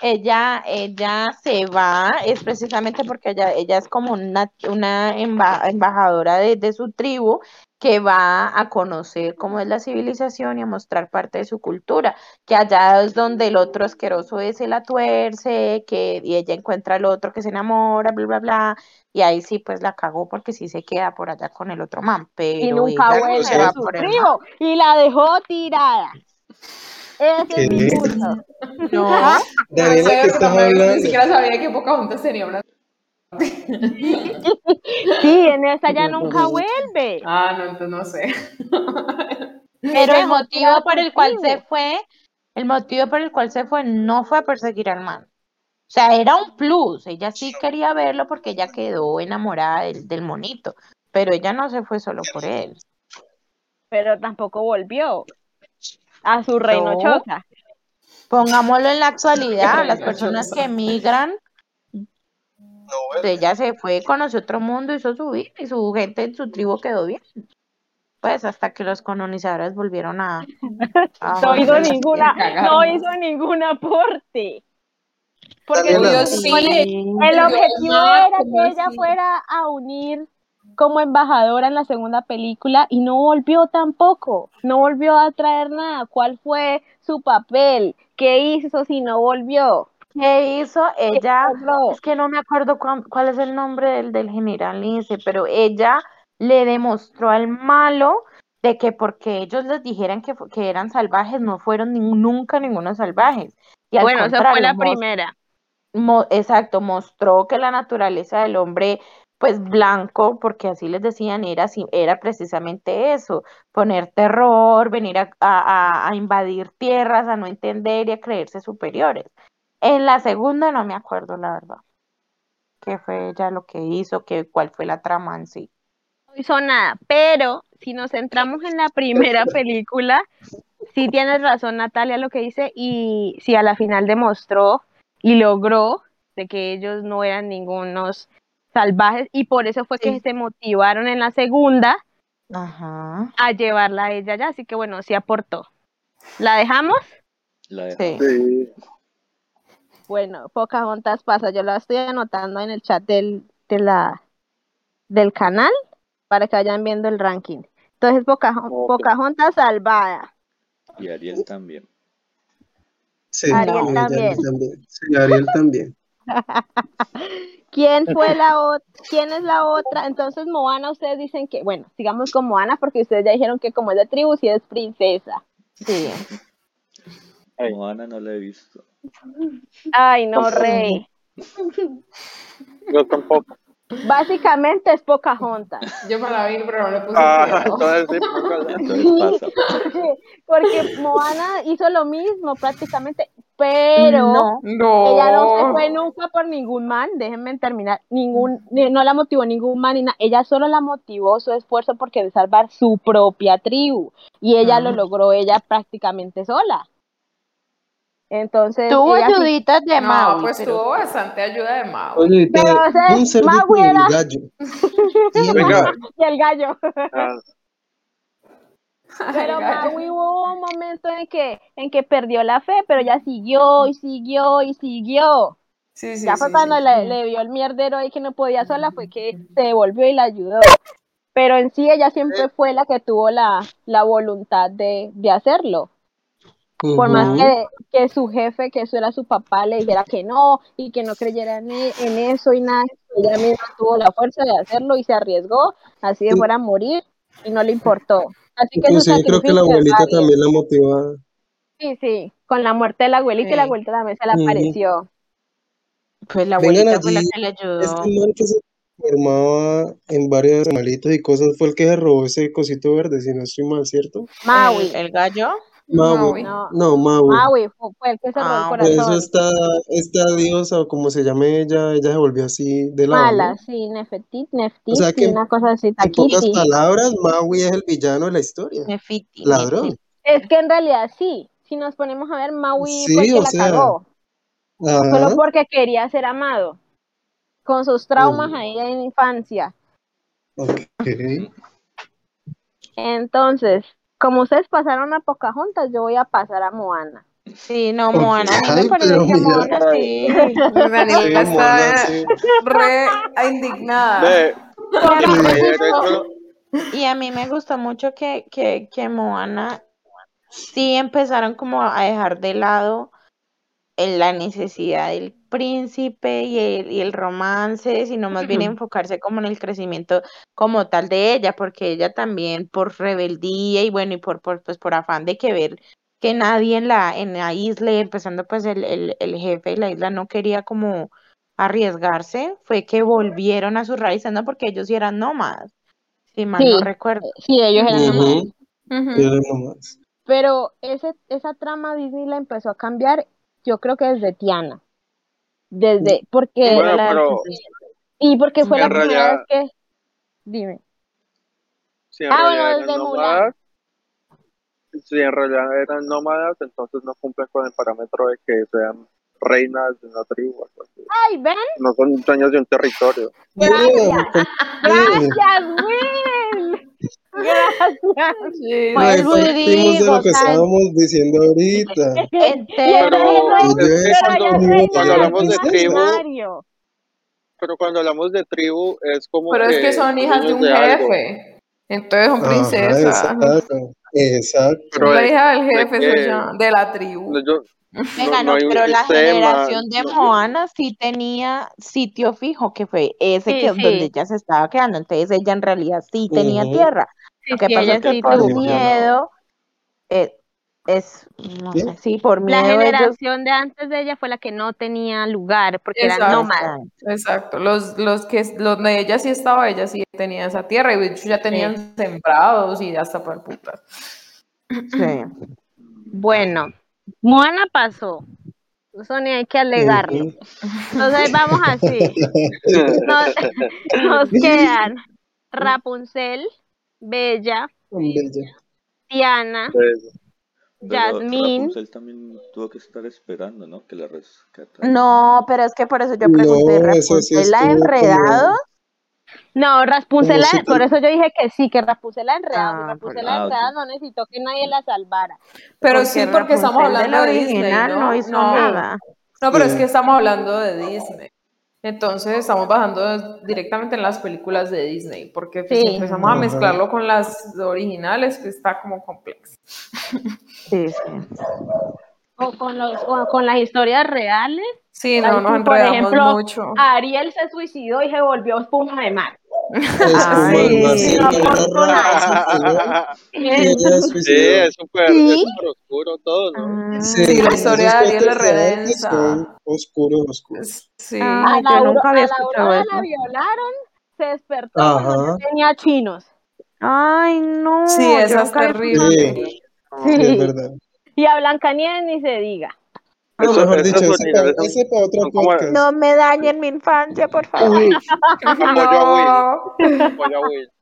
Ella, ella se va, es precisamente porque ella, ella es como una, una emba- embajadora de, de su tribu que va a conocer cómo es la civilización y a mostrar parte de su cultura, que allá es donde el otro asqueroso ese la tuerce, que y ella encuentra al otro que se enamora, bla, bla, bla, y ahí sí pues la cagó porque sí se queda por allá con el otro man, pero Y nunca ella vuelve se sí. va a su por el man. tribu. Y la dejó tirada. Ese es mi ¿Qué? punto. No, No Daniela, ¿qué estás me- ni hablando? siquiera sabía que Pocahontas tenía una... Sí, en esa ya nunca vuelve. Ah, no, entonces no sé. Pero el motivo por el cual se fue, el motivo por el cual se fue no fue a perseguir al man. O sea, era un plus. Ella sí quería verlo porque ella quedó enamorada del, del monito. Pero ella no se fue solo por él. Pero tampoco volvió a su reino No. choza. Pongámoslo en la actualidad, las personas que emigran, No, bueno. ella se fue, conoció otro mundo, hizo su vida y su gente en su tribu quedó bien. Pues hasta que los colonizadores volvieron a... a No hizo ninguna, cagaron. no hizo ningún aporte. Porque Dios, sí. el objetivo era ¿cómo que ella fuera a unir como embajadora en la segunda película y no volvió tampoco, no volvió a traer nada. ¿Cuál fue su papel? ¿Qué hizo si no volvió? ¿Qué hizo ella? Es que no me acuerdo cuán- cuál es el nombre del, del general ese, pero ella le demostró al malo de que porque ellos les dijeran que, que eran salvajes, no fueron nunca ningunos salvajes. Y Bueno, esa fue la primera. mo- exacto, mostró que la naturaleza del hombre, pues blanco, porque así les decían, era, era precisamente eso, poner terror, venir a, a- a- invadir tierras, a no entender y a creerse superiores. En la segunda no me acuerdo, la verdad, qué fue ella lo que hizo, que, cuál fue la trama en sí. No hizo nada, pero si nos centramos en la primera película, sí tienes razón Natalia lo que dice y sí a la final demostró y logró de que ellos no eran ningunos salvajes y por eso fue que Sí. se motivaron en la segunda Ajá. a llevarla a ella allá, así que bueno, sí aportó. ¿La dejamos? La Sí. dejamos. Sí. Bueno, Pocahontas pasa, yo la estoy anotando en el chat del, de la, del canal para que vayan viendo el ranking. Entonces. Pocahontas salvada. Y Ariel también. Sí, Ariel también. también. Sí, Ariel también. ¿Quién fue la otra? ¿Quién es la otra? Entonces, Moana, ustedes dicen que, bueno, sigamos con Moana porque ustedes ya dijeron que como es de tribu, sí es princesa. Sí. Ay. Moana no la he visto. Ay, no, rey. Yo tampoco. Básicamente es Pocahontas. Yo me la vi, pero no le puse Ah, entonces sí. Entonces pasa. Porque, Moana hizo lo mismo prácticamente, pero No. No. ella no se fue nunca por ningún man, déjenme terminar, ningún, ni- no la motivó ningún man, ni nada. ella solo la motivó su esfuerzo porque de salvar su propia tribu y ella lo logró ella prácticamente sola. Entonces, Tuvo sí- ayuditas de No, Maui, pues pero tuvo bastante ayuda de Mao. Oye, te- Pero, o sea, Maui era- gallo. Y el gallo. y el gallo. Ah, Pero. Maui hubo un momento en que, en que perdió la fe, pero ella siguió y siguió y siguió. Sí, sí, ya fue sí, cuando sí. le, le vio el mierdero ahí que no podía sola, fue que se devolvió y la ayudó. Pero en sí ella siempre fue la que tuvo la, la voluntad de, de hacerlo. Por más que, que su jefe, que eso era su papá, le dijera que no y que no creyera en, en eso y nada, ella misma tuvo la fuerza de hacerlo y se arriesgó, así de Sí. fuera a morir y no le importó. Así que Inclusive creo que la abuelita también la motivaba. Sí, sí, con la muerte de la abuelita y la Sí. abuelita también se le apareció. pues la Vengan abuelita fue la que le ayudó. Este man que se formaba en varios animalitos y cosas fue el que se robó ese cosito verde, si no estoy mal, ¿cierto? Maui, el gallo. Maui. No, No, Maui. Maui fue, el que cerró Ah, el Por corazón. eso esta, esta diosa, o como se llame ella, ella se volvió así de lado, Mala, ¿no? sí, Nefertiti, O sea que una cosa así, En pocas palabras, Maui es el villano de la historia. Nefiti, Ladrón. Nefiti. Es que en realidad sí, si nos ponemos a ver, Maui Sí, fue el que o la sea, cagó, solo porque quería ser amado, con sus traumas Ujú. ahí en infancia. Ok. Entonces, como ustedes pasaron a Pocahontas, yo voy a pasar a Moana. Sí, no. Moana. A mí me parece que. Moana sí. Está sí. re indignada. Y a mí me gustó, eso- y a mí me gustó mucho que, que, que Moana sí empezaron como a dejar de lado la necesidad del príncipe y el, y el romance, sino más bien enfocarse como en el crecimiento como tal de ella, porque ella también por rebeldía y bueno, y por, por, pues, por afán de que ver que nadie en la, en la isla, y empezando pues el, el, el jefe de la isla no quería como arriesgarse, fue que volvieron a sus raíces, ¿no? Porque ellos sí eran nómadas, si mal no recuerdo. sí, ellos eran nómadas. Pero ese, esa trama Disney la empezó a cambiar, yo creo que desde Tiana. Desde, porque, Bueno, la pero y porque fue en la primera realidad, vez que, dime. si en Ah, bueno, realidad eran Mulan. nómadas, si en realidad eran nómadas, entonces no cumplen con el parámetro de que sean reinas de una tribu así. Ay, ven, No son dueños de un territorio. gracias, gracias, Will. Gracias. Sí. Pues partimos de lo que estábamos diciendo ahorita. No Pero que cuando, hablamos de tribu, pero cuando hablamos de tribu es como Pero es que que son hijas de un de algo. jefe. Entonces son Ajá, princesas. exacto. Exacto. Pero La hija del de jefe soy que yo, de la tribu. no, yo, Venga, no, pero la sistema, generación de no, Moana sí tenía sitio fijo, que fue ese Sí, que donde sí. ella se estaba quedando. Entonces ella en realidad sí tenía tierra. Sí, Lo que sí, pasa es que sí por miedo, eh, es, no sé, sí, por La miedo ellos. generación de antes de ella fue la que no tenía lugar porque eran Exacto. nómadas. Exacto, los, los que los de ella sí estaba, ella sí tenía esa tierra y de hecho ya tenían sembrados y hasta para putas. Sí. Bueno, Moana pasó. Eso ni hay que alegarlo. Entonces vamos así. Nos, nos quedan Rapunzel, Bella, Bella. Tiana, Pero Yasmín. Rapunzel también tuvo que estar esperando, ¿no? Que la rescataran. No, pero es que por eso yo No, pregunté, eso sí ¿Rapunzel la estuvo como- enredado? No, Rapunzel, la- si te- por eso yo dije que sí, que Rapunzel la enredada. Ah, Rapunzel la ah, enredada ok. no necesitó que nadie la salvara. Pero sí, porque estamos de hablando la de Disney, original ¿no? no hizo No. nada. No, pero es Sí. que estamos hablando de Disney. Entonces estamos bajando directamente en las películas de Disney, porque pues, Sí. si empezamos a mezclarlo con las originales, pues está como complejo. Sí, sí. O con, los, o con las historias reales. Sí, no, nos por enredamos ejemplo, mucho. Ariel se suicidó y se volvió espuma de mar. Sí, no pero era aportó nada. raro, sí, ¿no? Ella se Sí, suicidó. es súper ¿Sí? es súper oscuro todo, ¿no? Sí, Sí, la historia de Ariel reales redensa. Son oscuros, oscuros. Sí. Ah, A yo la, nunca había a la escuchado eso. la violaron, se despertó Ajá. cuando ya tenía chinos. Ay, no. Sí, esa es terrible. escuchado Sí, eso. sí, es verdad. Y a Blancanieves ni se diga. No, Eso- mejor esos dicho, ese originales para, son- ese para otro son como- podcast. No me dañen mi infancia, por favor. No.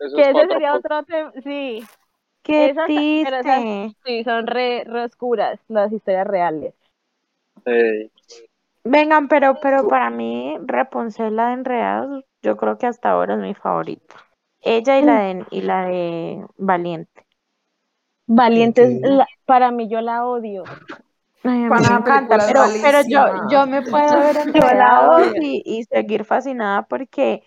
Eso Que es ese sería otro tema. Sí, Qué Esas- triste. sí, son re, re oscuras las historias reales. podcast. Vengan, pero, pero para mí, Rapunzel, la de Enredados, yo creo que hasta ahora es mi favorita. Ella y la de, y la de Valiente. Valientes, la- para mí yo la odio. Ay, me encanta, pero, yo, yo me puedo ver odio. y, y seguir fascinada porque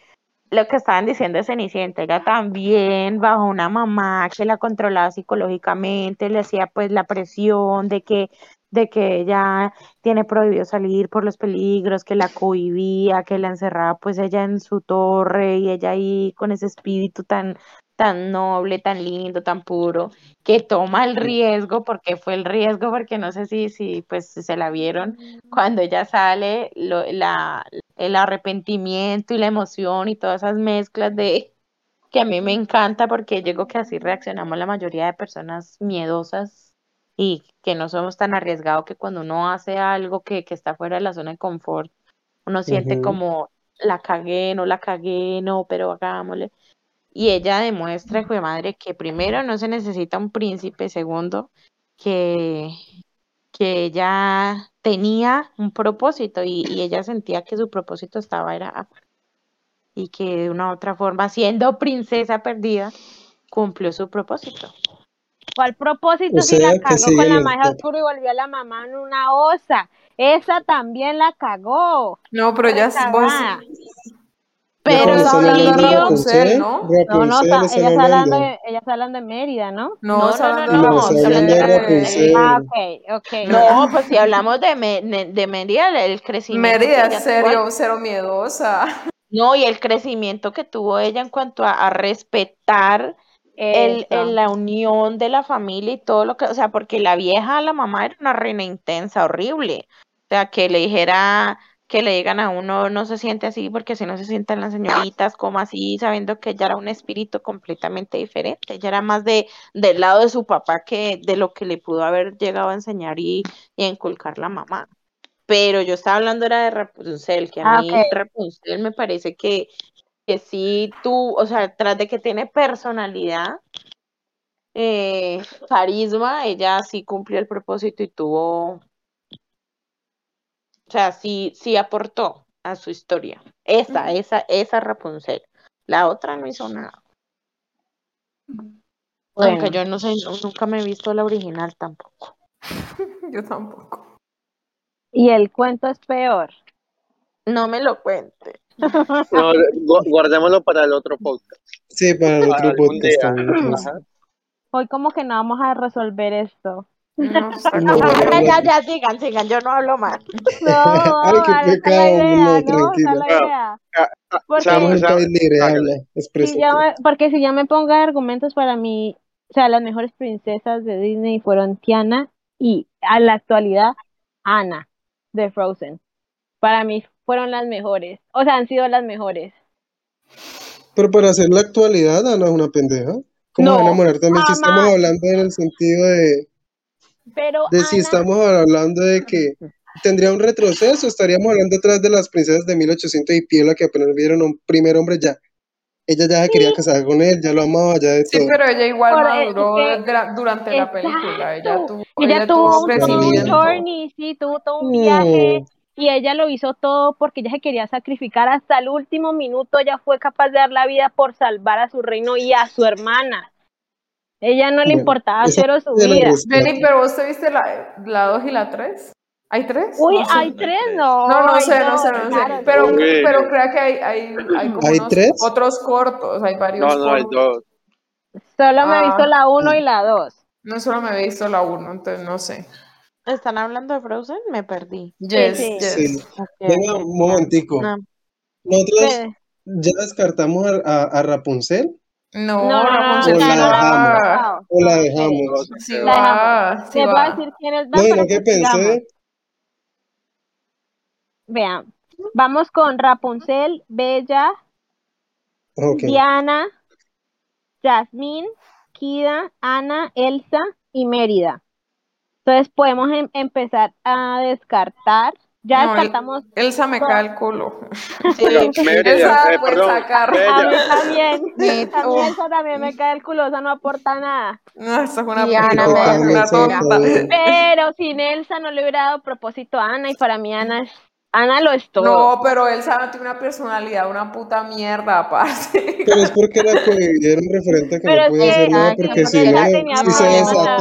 lo que estaban diciendo de Cenicienta, ella también bajo una mamá que la controlaba psicológicamente, le hacía pues la presión de que, de que ella tiene prohibido salir por los peligros, que la cohibía, que la encerraba pues ella en su torre y ella ahí con ese espíritu tan, tan noble, tan lindo, tan puro, que toma el riesgo, porque fue el riesgo, porque no sé si, si pues se la vieron, cuando ella sale, lo- la, el arrepentimiento y la emoción y todas esas mezclas de que a mí me encanta porque yo digo que así reaccionamos la mayoría de personas miedosas y que no somos tan arriesgados que cuando uno hace algo que, que está fuera de la zona de confort, uno siente como la cagué, no la cagué, no, pero hagámosle. Y ella demuestra, hijo de madre, que primero no se necesita un príncipe, segundo, que, que ella tenía un propósito y, y ella sentía que su propósito estaba era. Y que de una u otra forma, siendo princesa perdida, cumplió su propósito. ¿Cuál propósito O si la cagó con la magia top. oscura y volvió a la mamá en una osa? Esa también la cagó. No, pero ya vos. Pero hablando de Rapunzel, ¿no? No, no, está- ella, está hablando de, ella está hablando de Mérida, ¿no? No, No, está no, no, está. Ah, ok, ok. No, pues si hablamos de, Me- de, Mérida, el crecimiento Mérida, serio, cero miedosa. No, y el crecimiento que tuvo ella en cuanto a, a respetar el, el- la unión de la familia y todo lo que, o sea, porque la vieja, la mamá era una reina intensa, horrible. O sea, que le dijera, que le digan a uno, no se siente así porque si no se sientan las señoritas, como así, sabiendo que ella era un espíritu completamente diferente. Ella era más de, del lado de su papá que de lo que le pudo haber llegado a enseñar y, y a inculcar la mamá. Pero yo estaba hablando era de Rapunzel, que a Ah, mí. Rapunzel me parece que, que sí tú, o sea, tras de que tiene personalidad, eh, carisma, ella sí cumplió el propósito y tuvo, o sea, sí, sí aportó a su historia. Esa, esa, esa Rapunzel. La otra no hizo nada. Aunque yo no sé, no- nunca me he visto la original tampoco. Yo tampoco. Y el cuento es peor. No me lo cuente. No, gu- guardémoslo para el otro podcast. Sí, para el otro podcast también. pues. Ajá. Hoy como que no vamos a resolver esto. No, No, Ya, no. ya, ya, sigan, sigan, yo no hablo más. No, Ay, qué pecado, idea, no, idea. Porque, si ya me- porque si ya me pongo argumentos para mí, o sea, las mejores princesas de Disney fueron Tiana y a la actualidad Anna de Frozen. Para mí fueron las mejores, o sea, han sido las mejores. Pero para hacer la actualidad, Ana es una pendeja. ¿Cómo No, va a enamorar también si estamos hablando en el sentido de, Pero de si Anna, estamos hablando de que tendría un retroceso, estaríamos hablando atrás de las princesas de 1800 y Piela que apenas vieron a un primer hombre ya. Ella ya se quería casar con él, ya lo amaba, ya de Sí, todo. pero ella igual Por- maduró dra- durante la película. Ella Exacto. tuvo, ella ella tuvo tuvo un, journey, sí, tuvo todo un viaje y ella lo hizo todo porque ella se quería sacrificar hasta el último minuto. Ella fue capaz de dar la vida por salvar a su reino y a su hermana. Ella no le importaba cero su la vida. Jenny, pero vos te viste la, la 2 y la 3? ¿Hay tres? Uy, No sé. hay tres, no. No, no hay sé, no sé, no sé. claro, Pero. Sí. pero crea que hay, hay, hay como ¿Hay unos tres? otros cortos, hay varios No, no, hay cortos. dos. Solo me he Ah. visto la uno y la dos. No solo me he visto la 1, entonces no sé. ¿Están hablando de Frozen? Me perdí. Yes, sí. yes. Sí. Ok, Venga, un momentico. No. Nosotros ya descartamos a, a- a Rapunzel No, No, no, no, Rapunzel o sí la dejamos, o la dejamos. Sí La voy a decir quiénes van No, y para lo que pensé, Vean, vamos con Rapunzel, Bella, Diana, Jasmine, Kida, Ana, Elsa y Mérida. Entonces podemos em- empezar a descartar. Ya No, el- descartamos. Elsa me cae el culo. Sí, Mérida, Esa eh, puede perdón, sacar. A mí también. Elsa también me cae el culo, esa no aporta nada. No, esta es una Ana una tonta. Pero sin Elsa no le hubiera dado propósito a Ana y para mí Ana es Ana lo es todo. No, pero Elsa no tiene una personalidad, una puta mierda aparte. Pero es porque la cohibieron referente a que Pero no podía que- hacer nada, porque si ella no, si se desataba,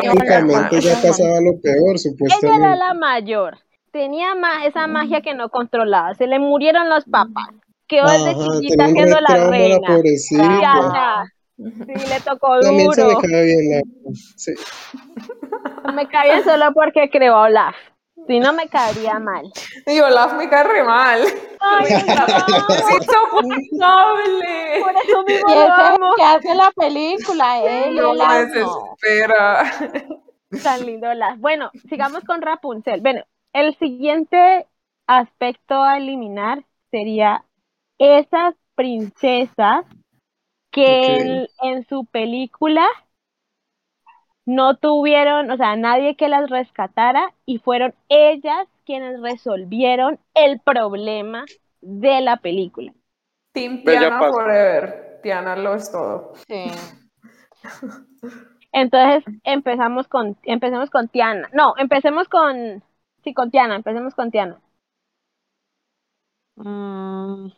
prácticamente ya pasaba lo peor, Ella era supuestamente. la mayor. Tenía ma- esa magia que no controlaba. Se le murieron los papás. Quedó desde chiquita tenía un siendo la trauma la reina. pobrecita. Ya, ya. Sí, le tocó También se me duro. cae bien la... Sí. Me cae bien solo porque creó a Olaf. Si no, me caería mal. Y Olaf me cae re mal. Ay, Es insoportable. por eso mismo Y lo ese es que hace la película, él, No me no. desespera. Tan lindo Olaf. Bueno, sigamos con Rapunzel. Bueno, el siguiente aspecto a eliminar sería esas princesas que en su película no tuvieron, o sea, nadie que las rescatara y fueron ellas quienes resolvieron el problema de la película. Team Tiana. Forever. Tiana lo es todo. Sí. Entonces, empezamos con, empecemos con Tiana. No, empecemos con, sí, con Tiana, empecemos con Tiana. Mm,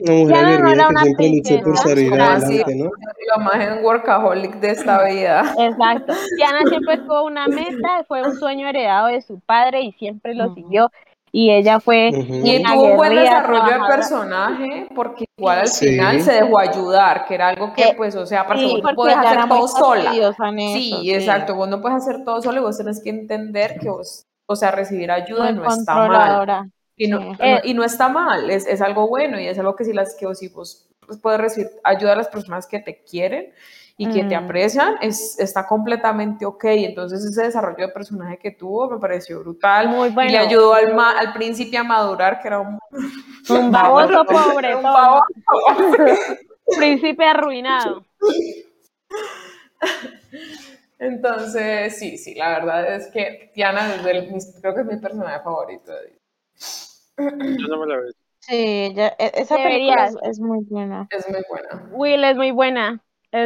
Una mujer Tiana no era que una siempre luchó por salir así, adelante, ¿no? la más en workaholic de esta vida. Exacto. Tiana siempre tuvo una meta, fue un sueño heredado de su padre y siempre lo siguió. Y ella fue Ujú. Y una tuvo un buen desarrollo de trabajadora. personaje porque igual al Sí. final se dejó ayudar, que era algo que Eh, pues, o sea, para sí, que vos puedes hacer todo sola. eso, Sí, sí. exacto, vos no puedes hacer todo solo y vos tenés que entender que vos, o sea, recibir ayuda muy no está mal. Y no, Sí. no- Eh, y no está mal, es, es algo bueno y es algo que si, las, que vos- si vos pues, puedes recibir ayuda a las personas que te quieren y que te Mm. aprecian, es, está completamente ok. Entonces ese desarrollo de personaje que tuvo me pareció brutal Muy y le bueno. ayudó al, ma- al príncipe a madurar, que era un, Un baboso pobre, un baboso. príncipe arruinado. Entonces, sí, sí, la verdad es que Tiana desde el, creo que es mi personaje favorito. De. Yo no me la veo. Sí, ella- e- esa película es, muy buena. Es muy buena. Will es muy buena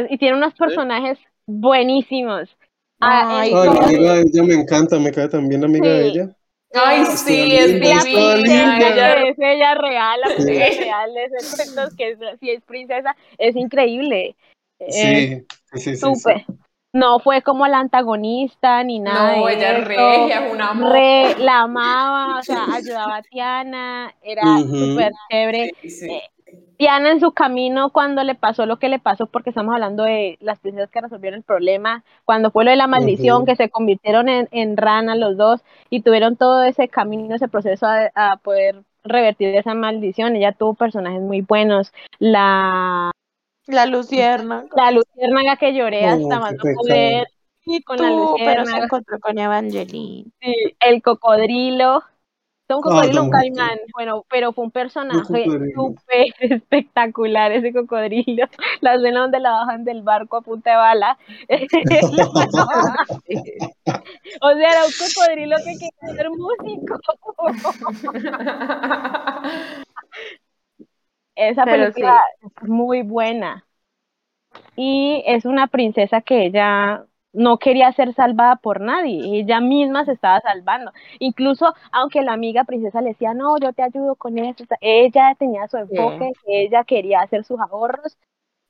y tiene unos personajes buenísimos. Ah, Ay, la amiga de ella me encanta, me cae también la amiga de Sí. ella. Ay, sí, es divina. linda. ella- es ella real, la Sí. princesa real, es efectos que es- si es princesa, es increíble. Eh, Sí, sí, sí, sí. No fue como la antagonista ni nada. No, de ella es regia, es una amor. Re- la amaba, o sea, ayudaba a Tiana, era Ujú. súper chévere. Sí, sí. Eh, Tiana en su camino cuando le pasó lo que le pasó, porque estamos hablando de las princesas que resolvieron el problema, cuando fue lo de la maldición, que se convirtieron en, en rana los dos y tuvieron todo ese camino, ese proceso a, a poder revertir esa maldición. Ella tuvo personajes muy buenos. La, La lucierna. la luciérnaga que lloré Oh, hasta más no poder, Y con la pero se luciérnaga. encontró con Evangeline. Sí, el cocodrilo. Es un Ah, cocodrilo, un caimán. Bueno, pero fue un personaje súper espectacular ese cocodrilo. La escena donde la bajan del barco a punta de bala. o sea, era un cocodrilo que quería ser músico. Esa Pero película es muy buena. Y es una princesa que ella no quería ser salvada por nadie, ella misma se estaba salvando. Incluso aunque la amiga princesa le decía, no, yo te ayudo con eso, ella tenía su enfoque, que ella quería hacer sus ahorros,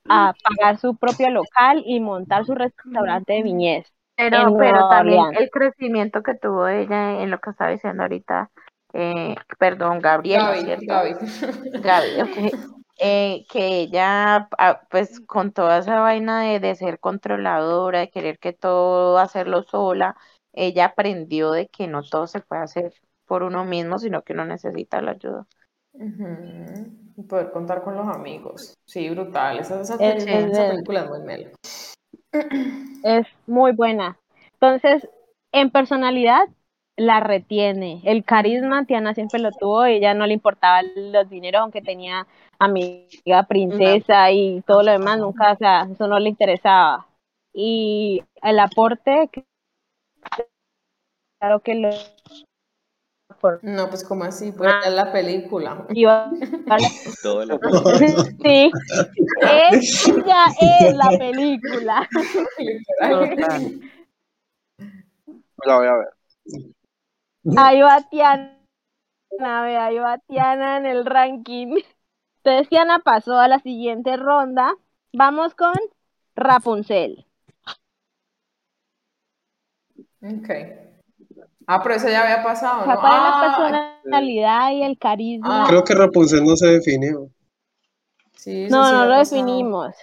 a pagar su propio local y montar su restaurante de viñez. Pero, pero también el crecimiento que tuvo ella en lo que estaba diciendo ahorita, eh, perdón, Gabriela, Gaby, ¿cierto? Gaby. Gaby, ok. Eh, que ella, ah, pues con toda esa vaina de, de ser controladora, de querer que todo hacerlo sola, ella aprendió de que no todo se puede hacer por uno mismo, sino que uno necesita la ayuda. Y poder contar con los amigos. Sí, brutal. Esa, esa, Es- esa es de- película es muy melo. es muy buena. Entonces, en personalidad, la retiene. El carisma, Tiana siempre lo tuvo, ella no le importaba los dineros, aunque tenía amiga princesa y todo lo demás, nunca, o sea, eso no le interesaba. Y el aporte, claro que lo por- No, pues como así, pues Ah. es la película. iba a- Toda la Sí, ella es la película. La voy a ver. Ahí va Tiana, ahí va Tiana en el ranking. Entonces Tiana pasó a la siguiente ronda. Vamos con Rapunzel. Ok. Ah, pero esa ya había pasado, O sea, ¿no? ¿cuál es la Ah, personalidad y el carisma? Ah. Creo que Rapunzel no se definió. sí, no, sí no lo pasado. definimos.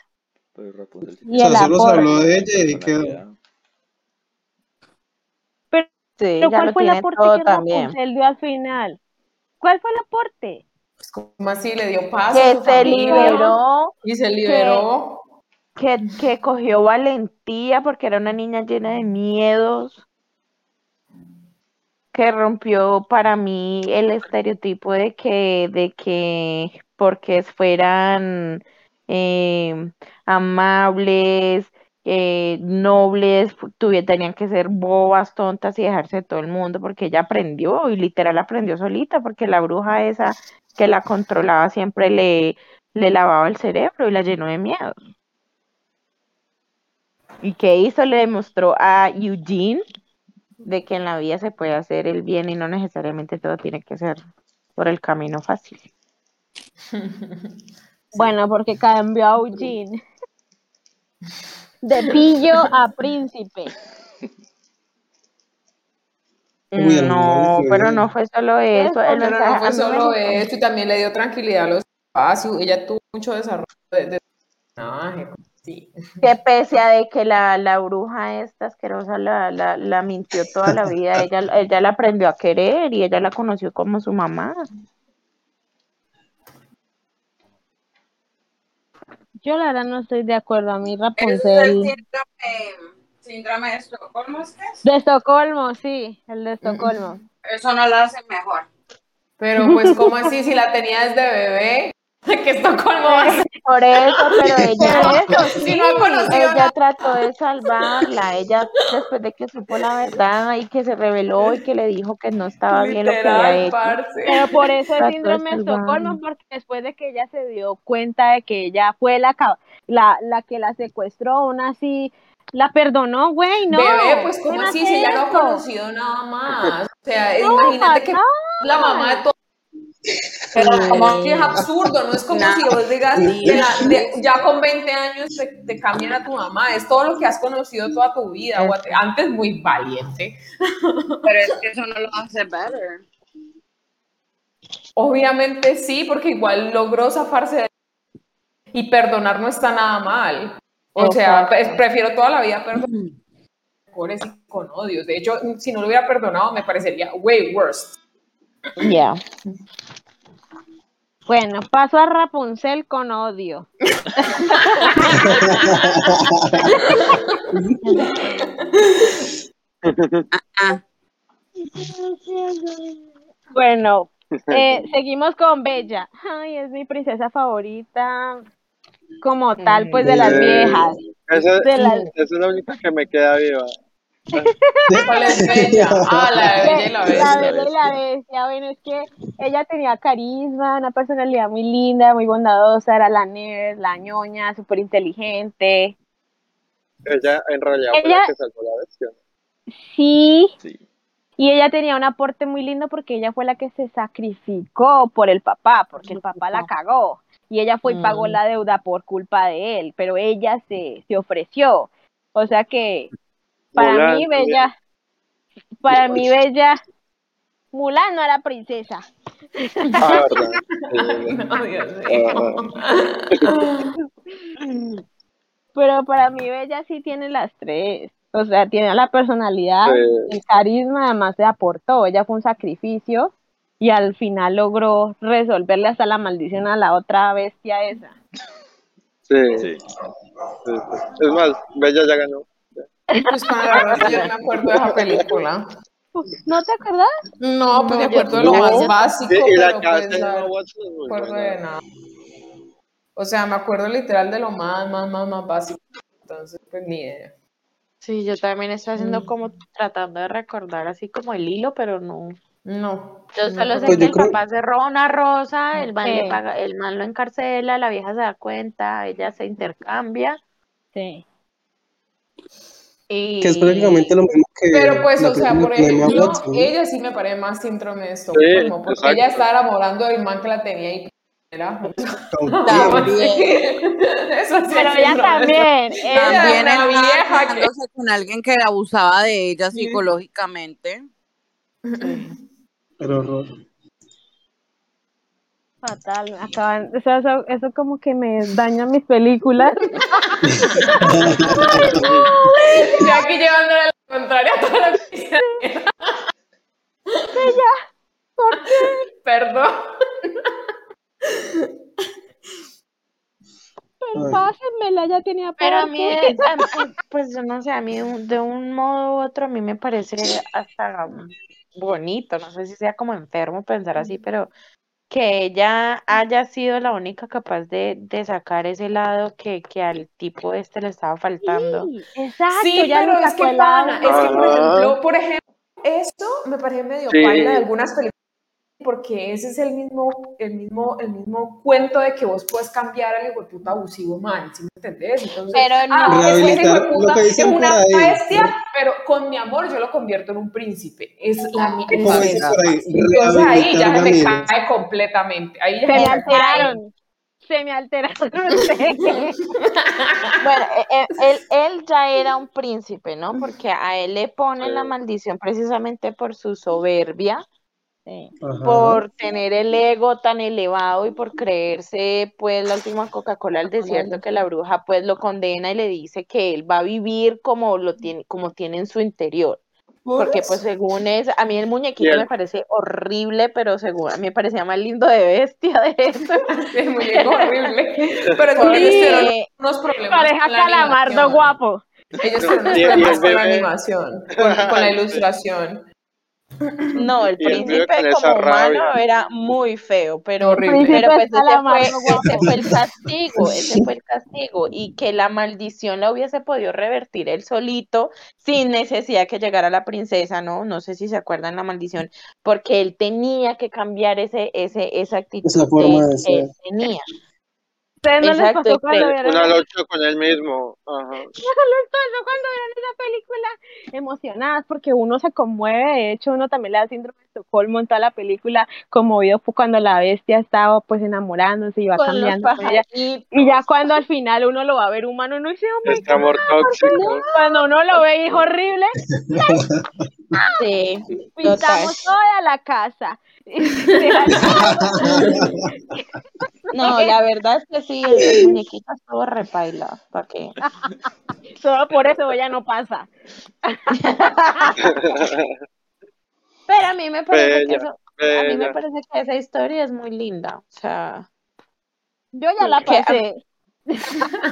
Pero Rapunzel O sea, el solo se habló de ella y quedó. Sí, Pero ya ¿cuál lo fue el aporte que también. Rapunzel dio al final? ¿Cuál fue el aporte? Pues, ¿Cómo así? Le dio paz a Que su se familia liberó, y se liberó. que, que cogió valentía porque era una niña llena de miedos, que rompió para mí el estereotipo de que, de que porque fueran eh, amables, eh, nobles, tenían que ser bobas, tontas y dejarse de todo el mundo, porque ella aprendió y literal aprendió solita, porque la bruja esa que la controlaba siempre le, le lavaba el cerebro y la llenó de miedo. ¿Y qué hizo? Le demostró a Eugene de que en la vida se puede hacer el bien y no necesariamente todo tiene que ser por el camino fácil. Bueno, porque cambió a Eugene. De pillo a príncipe. Uy, No, pero no fue solo eso. El Pero mensaje- no fue me solo esto, y también le dio tranquilidad a los espacios. Ella tuvo mucho desarrollo de, de personaje. Sí. que pese a de que la, la bruja esta asquerosa la, la, la mintió toda la vida, ella, ella la aprendió a querer y ella la conoció como su mamá. Yo la verdad no estoy de acuerdo. A mí Ese es el Rapunzel. síndrome, síndrome de Estocolmo, ¿es que es? De Estocolmo, sí, el de Estocolmo. Eso no lo hace mejor. Pero pues, ¿cómo así? Si la tenía desde bebé, que Estocolmo va a ser? Por eso, pero ella, eso, Si no ella nada. trató de salvarla. Ella, después de que supo la verdad y que se reveló y que le dijo que no estaba bien lo que había hecho. parce. Pero por eso el de síndrome de. Estocolmo, porque después de que ella se dio cuenta de que ella fue la, la, la que la secuestró, aún así la perdonó, güey, no. Bebé, pues, ¿cómo ¿quién así? Si ella no ha conocido nada más. O sea, No, imagínate que la mamá de todo. Pero como que es absurdo, no es como si vos digas de la- de- ya con 20 años te, te cambian a tu mamá, es todo lo que has conocido toda tu vida. o te- Antes muy valiente. Pero es que eso no lo hace better. Obviamente sí, porque igual logró zafarse de Y perdonar no está nada mal. O sea, pues, prefiero toda la vida perdonar rencores y con odios. De hecho, si no lo hubiera perdonado, me parecería way worse. Ya. Bueno, paso a Rapunzel con odio. Ah, Bueno, eh, seguimos con Bella. Ay, es mi princesa favorita. Como tal, pues de las Eh, viejas. Esa, De las- esa es la única que me queda viva. ¿Cuál es Bella? Ah, la de Bella y la La Bestia. Bella y la Bestia, bueno, es que ella tenía carisma, una personalidad muy linda, muy bondadosa, era la nerd, la ñoña, súper inteligente. Ella en realidad fue la que salvó la bestia. Sí, Sí. y ella tenía un aporte muy lindo porque ella fue la que se sacrificó por el papá, porque el papá la cagó. Y ella fue y pagó Mm. la deuda por culpa de él, pero ella se, se ofreció. O sea que para Mulan mí. Bella, para mí, Bella, Mulan no era princesa. Ah, verdad. Sí. No, Dios mío. Pero para mí Bella sí tiene las tres. O sea, tiene la personalidad, Sí. el carisma, además se aportó. Ella fue un sacrificio y al final logró resolverle hasta la maldición a la otra bestia esa. sí, sí, Sí. sí. Es más, Bella ya ganó. Pues con la verdad, yo no me acuerdo de esa película. ¿No te acuerdas? No, pues me No, acuerdo de lo no. más básico, Y, la casa pues no me acuerdo de nada. O sea, me acuerdo literal de lo más, más, más, más básico. Entonces, pues ni idea. Sí, yo también estoy haciendo Mm. como tratando de recordar así como el hilo, pero no. No. Yo no solo sé Pues que el creo- papá se roba una rosa, el man le paga, el man lo encarcela, la vieja se da cuenta, ella se intercambia Sí. Y Que es prácticamente lo mismo que Pero pues, o sea, por ejemplo, ella sí me parece más síndrome de Sí, Estocolmo, porque exacto. ella estaba enamorando del man que la tenía ahí. Era, También. Eso sí Pero ella también. Ella También era vieja que- con alguien que abusaba de ella Sí. psicológicamente. Pero horror. Fatal, me acaban, eso, eso, eso como que me daña mis películas. Yo aquí llevándole la contraria a todo lo que. ¿Por qué? Perdón. Ay. Pásenmela, ya tenía Pero a mí, aporte. a mí, pues yo no sé, a mí de un modo u otro a mí me parece hasta bonito, no sé si sea como enfermo pensar así, pero que ella haya sido la única capaz de, de sacar ese lado que, que al tipo este le estaba faltando. Sí, exacto, Sí, ya pero es que pana, es que por ejemplo, por ejemplo, esto me parece medio Sí. paila de algunas películas porque ese es el mismo, el mismo, el mismo cuento de que vos puedes cambiar al hijo de puta abusivo man, ¿sí me entendés? Entonces, Pero ah, no. es que hijo de puta que es una ahí. bestia, pero con mi amor yo lo convierto en un príncipe. Es la mi- es Como dicen eso. por ahí, Entonces ahí ya se cae completamente. Ahí ya Se se me alteraron. Se me alteraron. Bueno, e- e- él, él ya era un príncipe, ¿no? Porque a él le ponen la maldición precisamente por su soberbia, Sí. Por tener el ego tan elevado y por creerse, pues, la última Coca-Cola del desierto, que la bruja, pues, lo condena y le dice que él va a vivir como lo tiene, como tiene en su interior. Porque, pues, según es, a mí el muñequito me parece horrible, pero según a mí me parecía más lindo de bestia de eso. El muñeco horrible. Pero es que Porque- ellos tuvieron unos problemas Pareja calamardo animación. guapo. Ellos unos el problemas con la animación, con, con la ilustración. No, el él príncipe como humano rabia. era muy feo, pero, Horrible. pero pues ese fue, ese fue el castigo, ese fue el castigo, y que la maldición la hubiese podido revertir él solito sin necesidad que llegara la princesa, ¿no? No sé si se acuerdan la maldición, porque él tenía que cambiar ese, ese, esa actitud Esa forma de que él ser. tenía. ¿Ustedes no les Exacto, pasó y cuando vieron Una lucha con él mismo. Ajá. no les pasó cuando vieron esa película? Emocionadas porque uno se conmueve, de hecho uno también le da síndrome de Estocolmo en toda la película, conmovido fue cuando la bestia estaba pues enamorándose y va Con cambiando con ella. Y ya cuando al final uno lo va a ver humano, uno dice, oh Este amor tóxico. Cuando uno lo ve y es horrible, Sí, total. pintamos toda la casa. No, la verdad es que sí, el, muñequito estuvo repaila, ¿para qué? Solo por eso ella no pasa. Pero a mí me parece que Bella, eso, a mí me parece que esa historia es muy linda, o sea, Yo ya la a, pasé.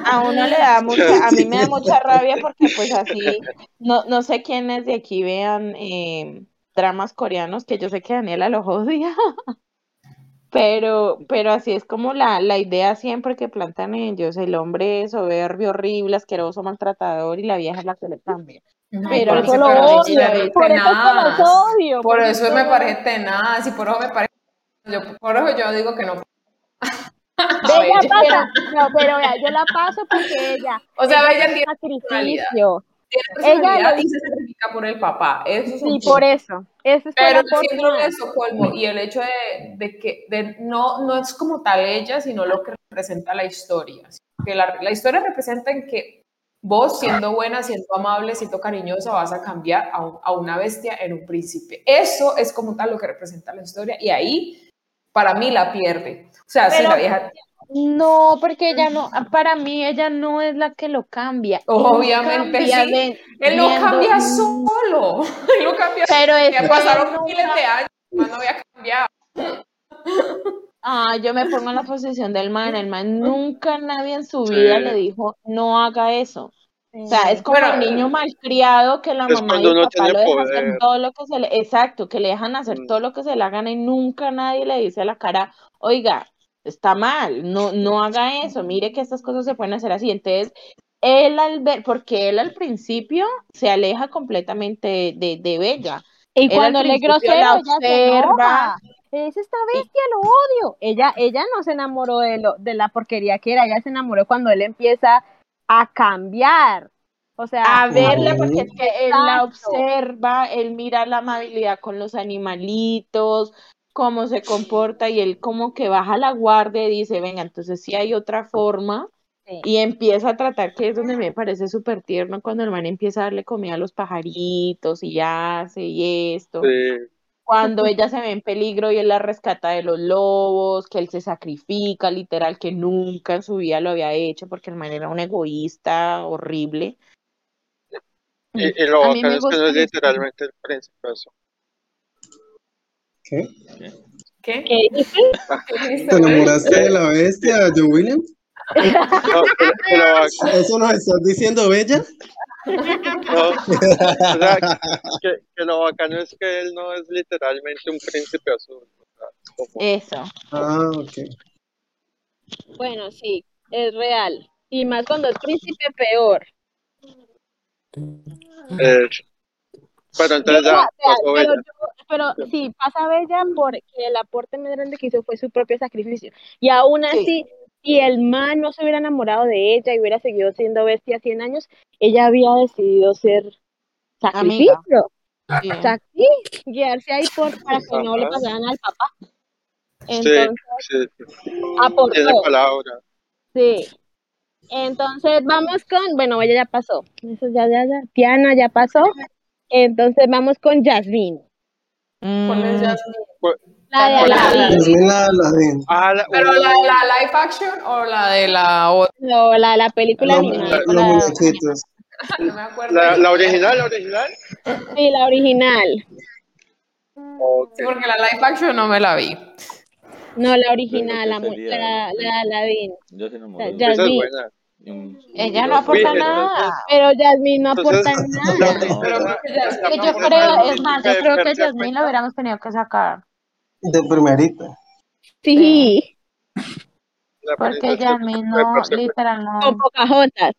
a uno le da mucha, a mí me da mucha rabia porque pues así, no, no sé quiénes de aquí vean eh, dramas coreanos, que yo sé que Daniela los odia, pero, pero así es como la, la idea siempre que plantan ellos, el hombre soberbio, horrible, asqueroso, maltratador y la vieja es la que le cambia. Ay, Pero por eso lo odio. Por eso es que los tenaz. odio. Por eso es me parece tenaz y por eso me parece. Yo, por eso yo digo que no. Bella pasa, no, pero vea, yo la paso porque ella, O sea, ella Bella es un tiene sacrificio. Ella lo y se sacrifica por el papá. Eso es Sí, por eso. Ese fue Pero el síndrome de. Estocolmo y el hecho de, de que de- no, no es como tal ella, sino lo que representa la historia. Que la, la historia representa en que vos, siendo buena, siendo amable, siendo cariñosa, vas a cambiar a, un- a una bestia en un príncipe. Eso es como tal lo que representa la historia y ahí, para mí, la pierde. O sea, si Pero- la vieja, No, porque ella no, para mí ella no es la que lo cambia. Él Obviamente cambia sí. de- él no viendo- cambia solo. Él no cambia Pero es Ya que pasaron miles de años, no había cambiado. Ah, yo me pongo en la posición del man. El man nunca nadie en su vida Sí. le dijo, no haga eso. O sea, es como Pero- el niño malcriado que la Es mamá y el papá lo dejan hacer todo lo que se le, exacto, que le dejan hacer Mm. todo lo que se le hagan y nunca nadie le dice a la cara, oiga, está mal, no, no haga eso, mire que estas cosas se pueden hacer así. Entonces, él al ver, porque él al principio se aleja completamente de, de Bella. Y Él cuando le grosero, la ella se observa. enoja. Es esta bestia, lo odio. Ella, ella no se enamoró de, lo, de la porquería que era, ella se enamoró cuando él empieza a cambiar. O sea, a verla porque es que él la observa, él mira la amabilidad con los animalitos, cómo se comporta y él como que baja la guardia y dice, venga, entonces sí hay otra forma Sí. y empieza a tratar, que es donde me parece súper tierno cuando el man empieza a darle comida a los pajaritos y hace y esto. Sí. Cuando ella se ve en peligro y él la rescata de los lobos, que él se sacrifica, literal, que nunca en su vida lo había hecho porque el man era un egoísta horrible. Y, y lo bacano es que es literalmente el príncipe eso. ¿Qué? ¿Qué? ¿Qué dices? ¿Te enamoraste de la bestia, Joe Williams? No, bacano, ¿Eso nos estás diciendo, Bella? no, o sea, que, que lo bacano es que él no es literalmente un príncipe azul. Eso. Ah, ok. Bueno, sí, es real. Y más cuando es príncipe, peor. eh, pero entonces Yo ya pero, ella. yo- pero sí, pasa Bella porque el aporte más grande que hizo fue su propio sacrificio. Y aún así, si el man no se hubiera enamorado de ella y hubiera seguido siendo bestia 100 años, ella había decidido ser Amiga. sacrificio. Sí. O sea, sí, guiarse ahí por, para que no le pasaran al papá. Sí, Entonces, sí, sí. aportó. Tiene palabra. Sí. Entonces vamos con, bueno, ella ya pasó. Eso ya, ya, ya. Tiana ya pasó. Entonces vamos con Jasmine. ¿Cuál es Mm, Jasmine? La de ¿Cuál es Aladdin. la- Jasmine la Aladdin. Ah, la, ¿Pero la de la live action o la de la otra? No, la, la película animada. los La, muñequitos. No me acuerdo. la, la original, la original. sí, la original. Sí, porque la live action no me la vi. No, la original, la, la, la Aladdin. Yo enamoré. Ya- Esa es Jasmine. Ella no aporta Uy, nada. Pero Jasmine no aporta Entonces, nada. No, Pero yo creo, es más, yo creo que cuenta- lo hubiéramos tenido que sacar. De primerita. Sí, Porque de no, literal, con no. Pocahontas.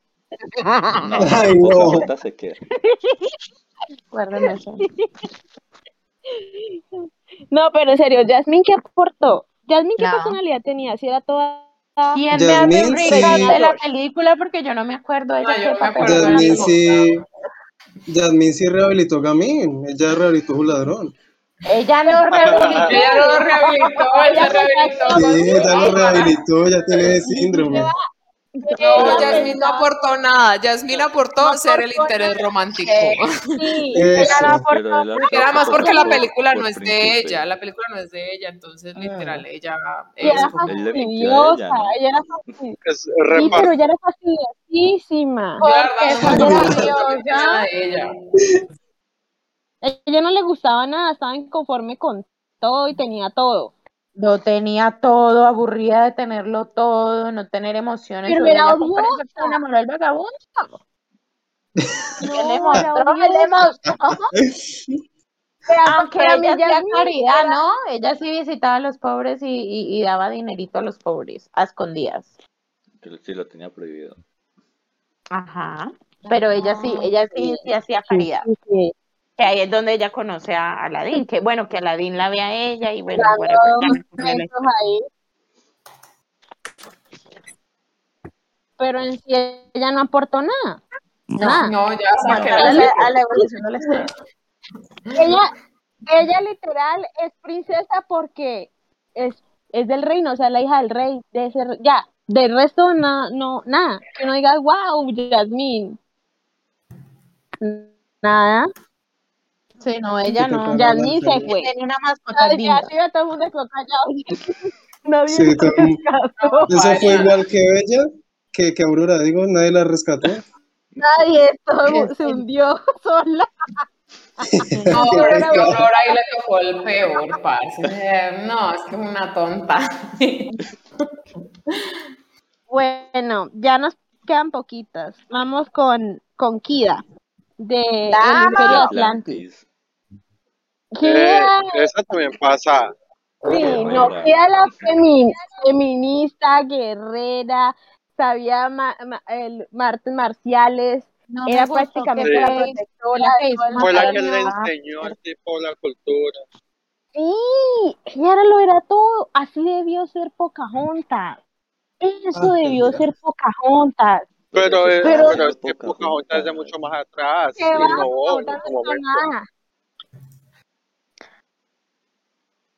No, Ay, no. Pocahontas se queda. Eso. No, pero en serio, Jasmine, ¿qué aportó? Jasmine, ¿qué No. personalidad tenía? Si era toda... ¿Quién me hace un recap sí. de la película? Porque yo no me acuerdo de ella como- sí. Jasmine sí rehabilitó a Gamín. Ella rehabilitó a un ladrón. Ella no rehabilitó. Ella lo rehabilitó, ella rehabilitó. Sí, ella lo rehabilitó, ya tiene síndrome. No, ella Yasmín no aportó nada. Yasmín aportó No ser el interés nada. romántico. Sí, Eso. ella Pero Era más porque la película no es de ella, la película no es de ella, entonces Mm. literal ella Y era ella, fastidiosa, ¿no? ella era fastidiosa. Es Sí, pero ella era fastidiosísima. Ella ella. ella no le gustaba nada, estaba inconforme con todo y tenía todo. Lo tenía todo, aburrida de tenerlo todo, no tener emociones. Pero era odiosa. se enamoró del vagabundo. ¿Qué le No, era mostró? ¿Qué le mostró? Pero Aunque mí ella hacía Yasmín caridad, era- ¿no? Ella sí visitaba a los pobres y, y- y daba dinerito a los pobres, a escondidas. Sí lo tenía prohibido. Ajá. Pero ella sí, ella sí, sí hacía caridad. Sí, sí. Que ahí es donde ella conoce a Aladín, que bueno, que Aladín la ve a ella y bueno, ya me ahí. Pero en sí ella no aportó nada. Nada. No, ya Bueno, saqué a la la, a la evolución la historia. Ella, ella literal es princesa porque es, es del reino, o sea, la hija del rey, de ser, ya, del resto no, no, nada, que no digas, wow, Yasmín. Nada, Sí, no, ella no. paraba Yasmín se fue. Tenía una mascota linda. ya, sí, ya todo el mundo quedó callado. Nadie Sí, rescató. Eso fue igual que Bella, que, que Aurora, digo, nadie la rescató. Nadie, todo se hundió sola. No, pero es que. Aurora ahí le tocó el peor, parce. No, es que es una tonta. Bueno, ya nos quedan poquitas. Vamos con, con Kida, de el ¡Dama! Imperio Atlantis. Eh, esa también pasa. sí, no. Kida la femi- feminista, guerrera, sabía ma- ma- el- artes marciales, No era prácticamente la fue- protectora la que de Fue la le enseñó el tipo la cultura. Sí, ella era lo era todo. Así debió ser Pocahontas. Eso Ah, debió ser Pocahontas. Pero, estaba pero- pero es que Pocahontas. Es de mucho más atrás. Que va, Innovó en Pocahontas su no hizo momento. nada.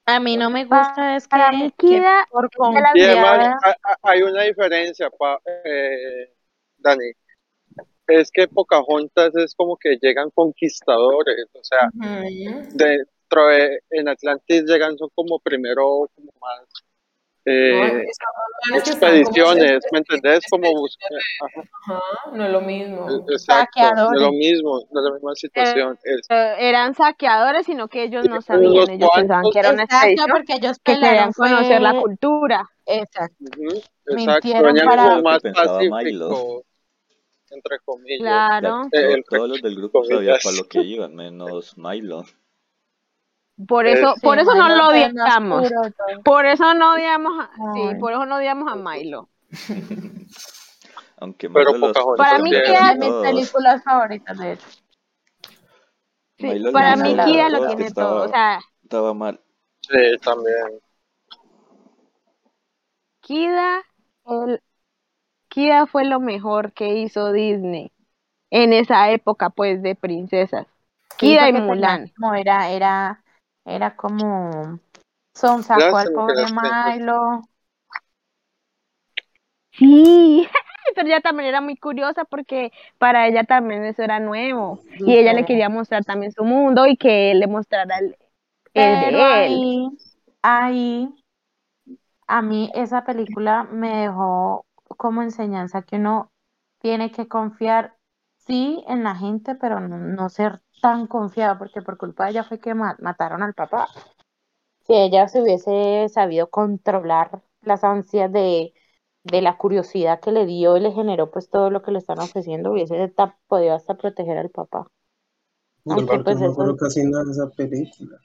A mí no me gusta es que, Para mí, que por Y además hay una diferencia, pa, eh, Dani. Es que Pocahontas es como que llegan conquistadores, o sea, dentro de, en Atlantis llegan son como primero como más eh, como expediciones, ¿me entendés? Como buscar, Ajá, no es lo mismo. exacto, no es lo mismo, no es la misma situación. Es- eh, eran saqueadores, sino que ellos no sabían, ellos pensaban cuantos- que era una Exacto, expedición porque ellos que querían fue... conocer la cultura. Exacto. ujú, exacto, Mintieron venían como más pacíficos, entre comillas. Claro, Ya, Eh, to- todos los del grupo sabían para lo que iban, menos Milo. Por Eh, eso, Sí, por eso no lo odiamos. Por eso no odiamos a, sí, por eso no odiamos a Milo. Aunque Pero Milo los Para mí los también. queda- de a mis películas favoritas, de hecho. Sí, para no mí veo, lo es tiene estaba- todo. O sea, Estaba mal. Sí, también. Kida, el, Kida fue lo mejor que hizo Disney en esa época, pues, de princesas. Kida y Mulan. como era, era, era como son sacó al pobre Milo. Sí, pero ella también era muy curiosa porque para ella también eso era nuevo. Y ella le quería mostrar también su mundo y que él le mostrara el, el Pero de él. ahí, ahí, a mí esa película me dejó como enseñanza que uno tiene que confiar, sí, en la gente, pero no, no ser tan confiado, porque por culpa de ella fue que ma- mataron al papá. Si ella se hubiese sabido controlar las ansias de, de la curiosidad que le dio y le generó pues todo lo que le están ofreciendo, hubiese podido hasta proteger al papá. Yo Aunque porque pues no me eso acuerdo casi nada de esa película.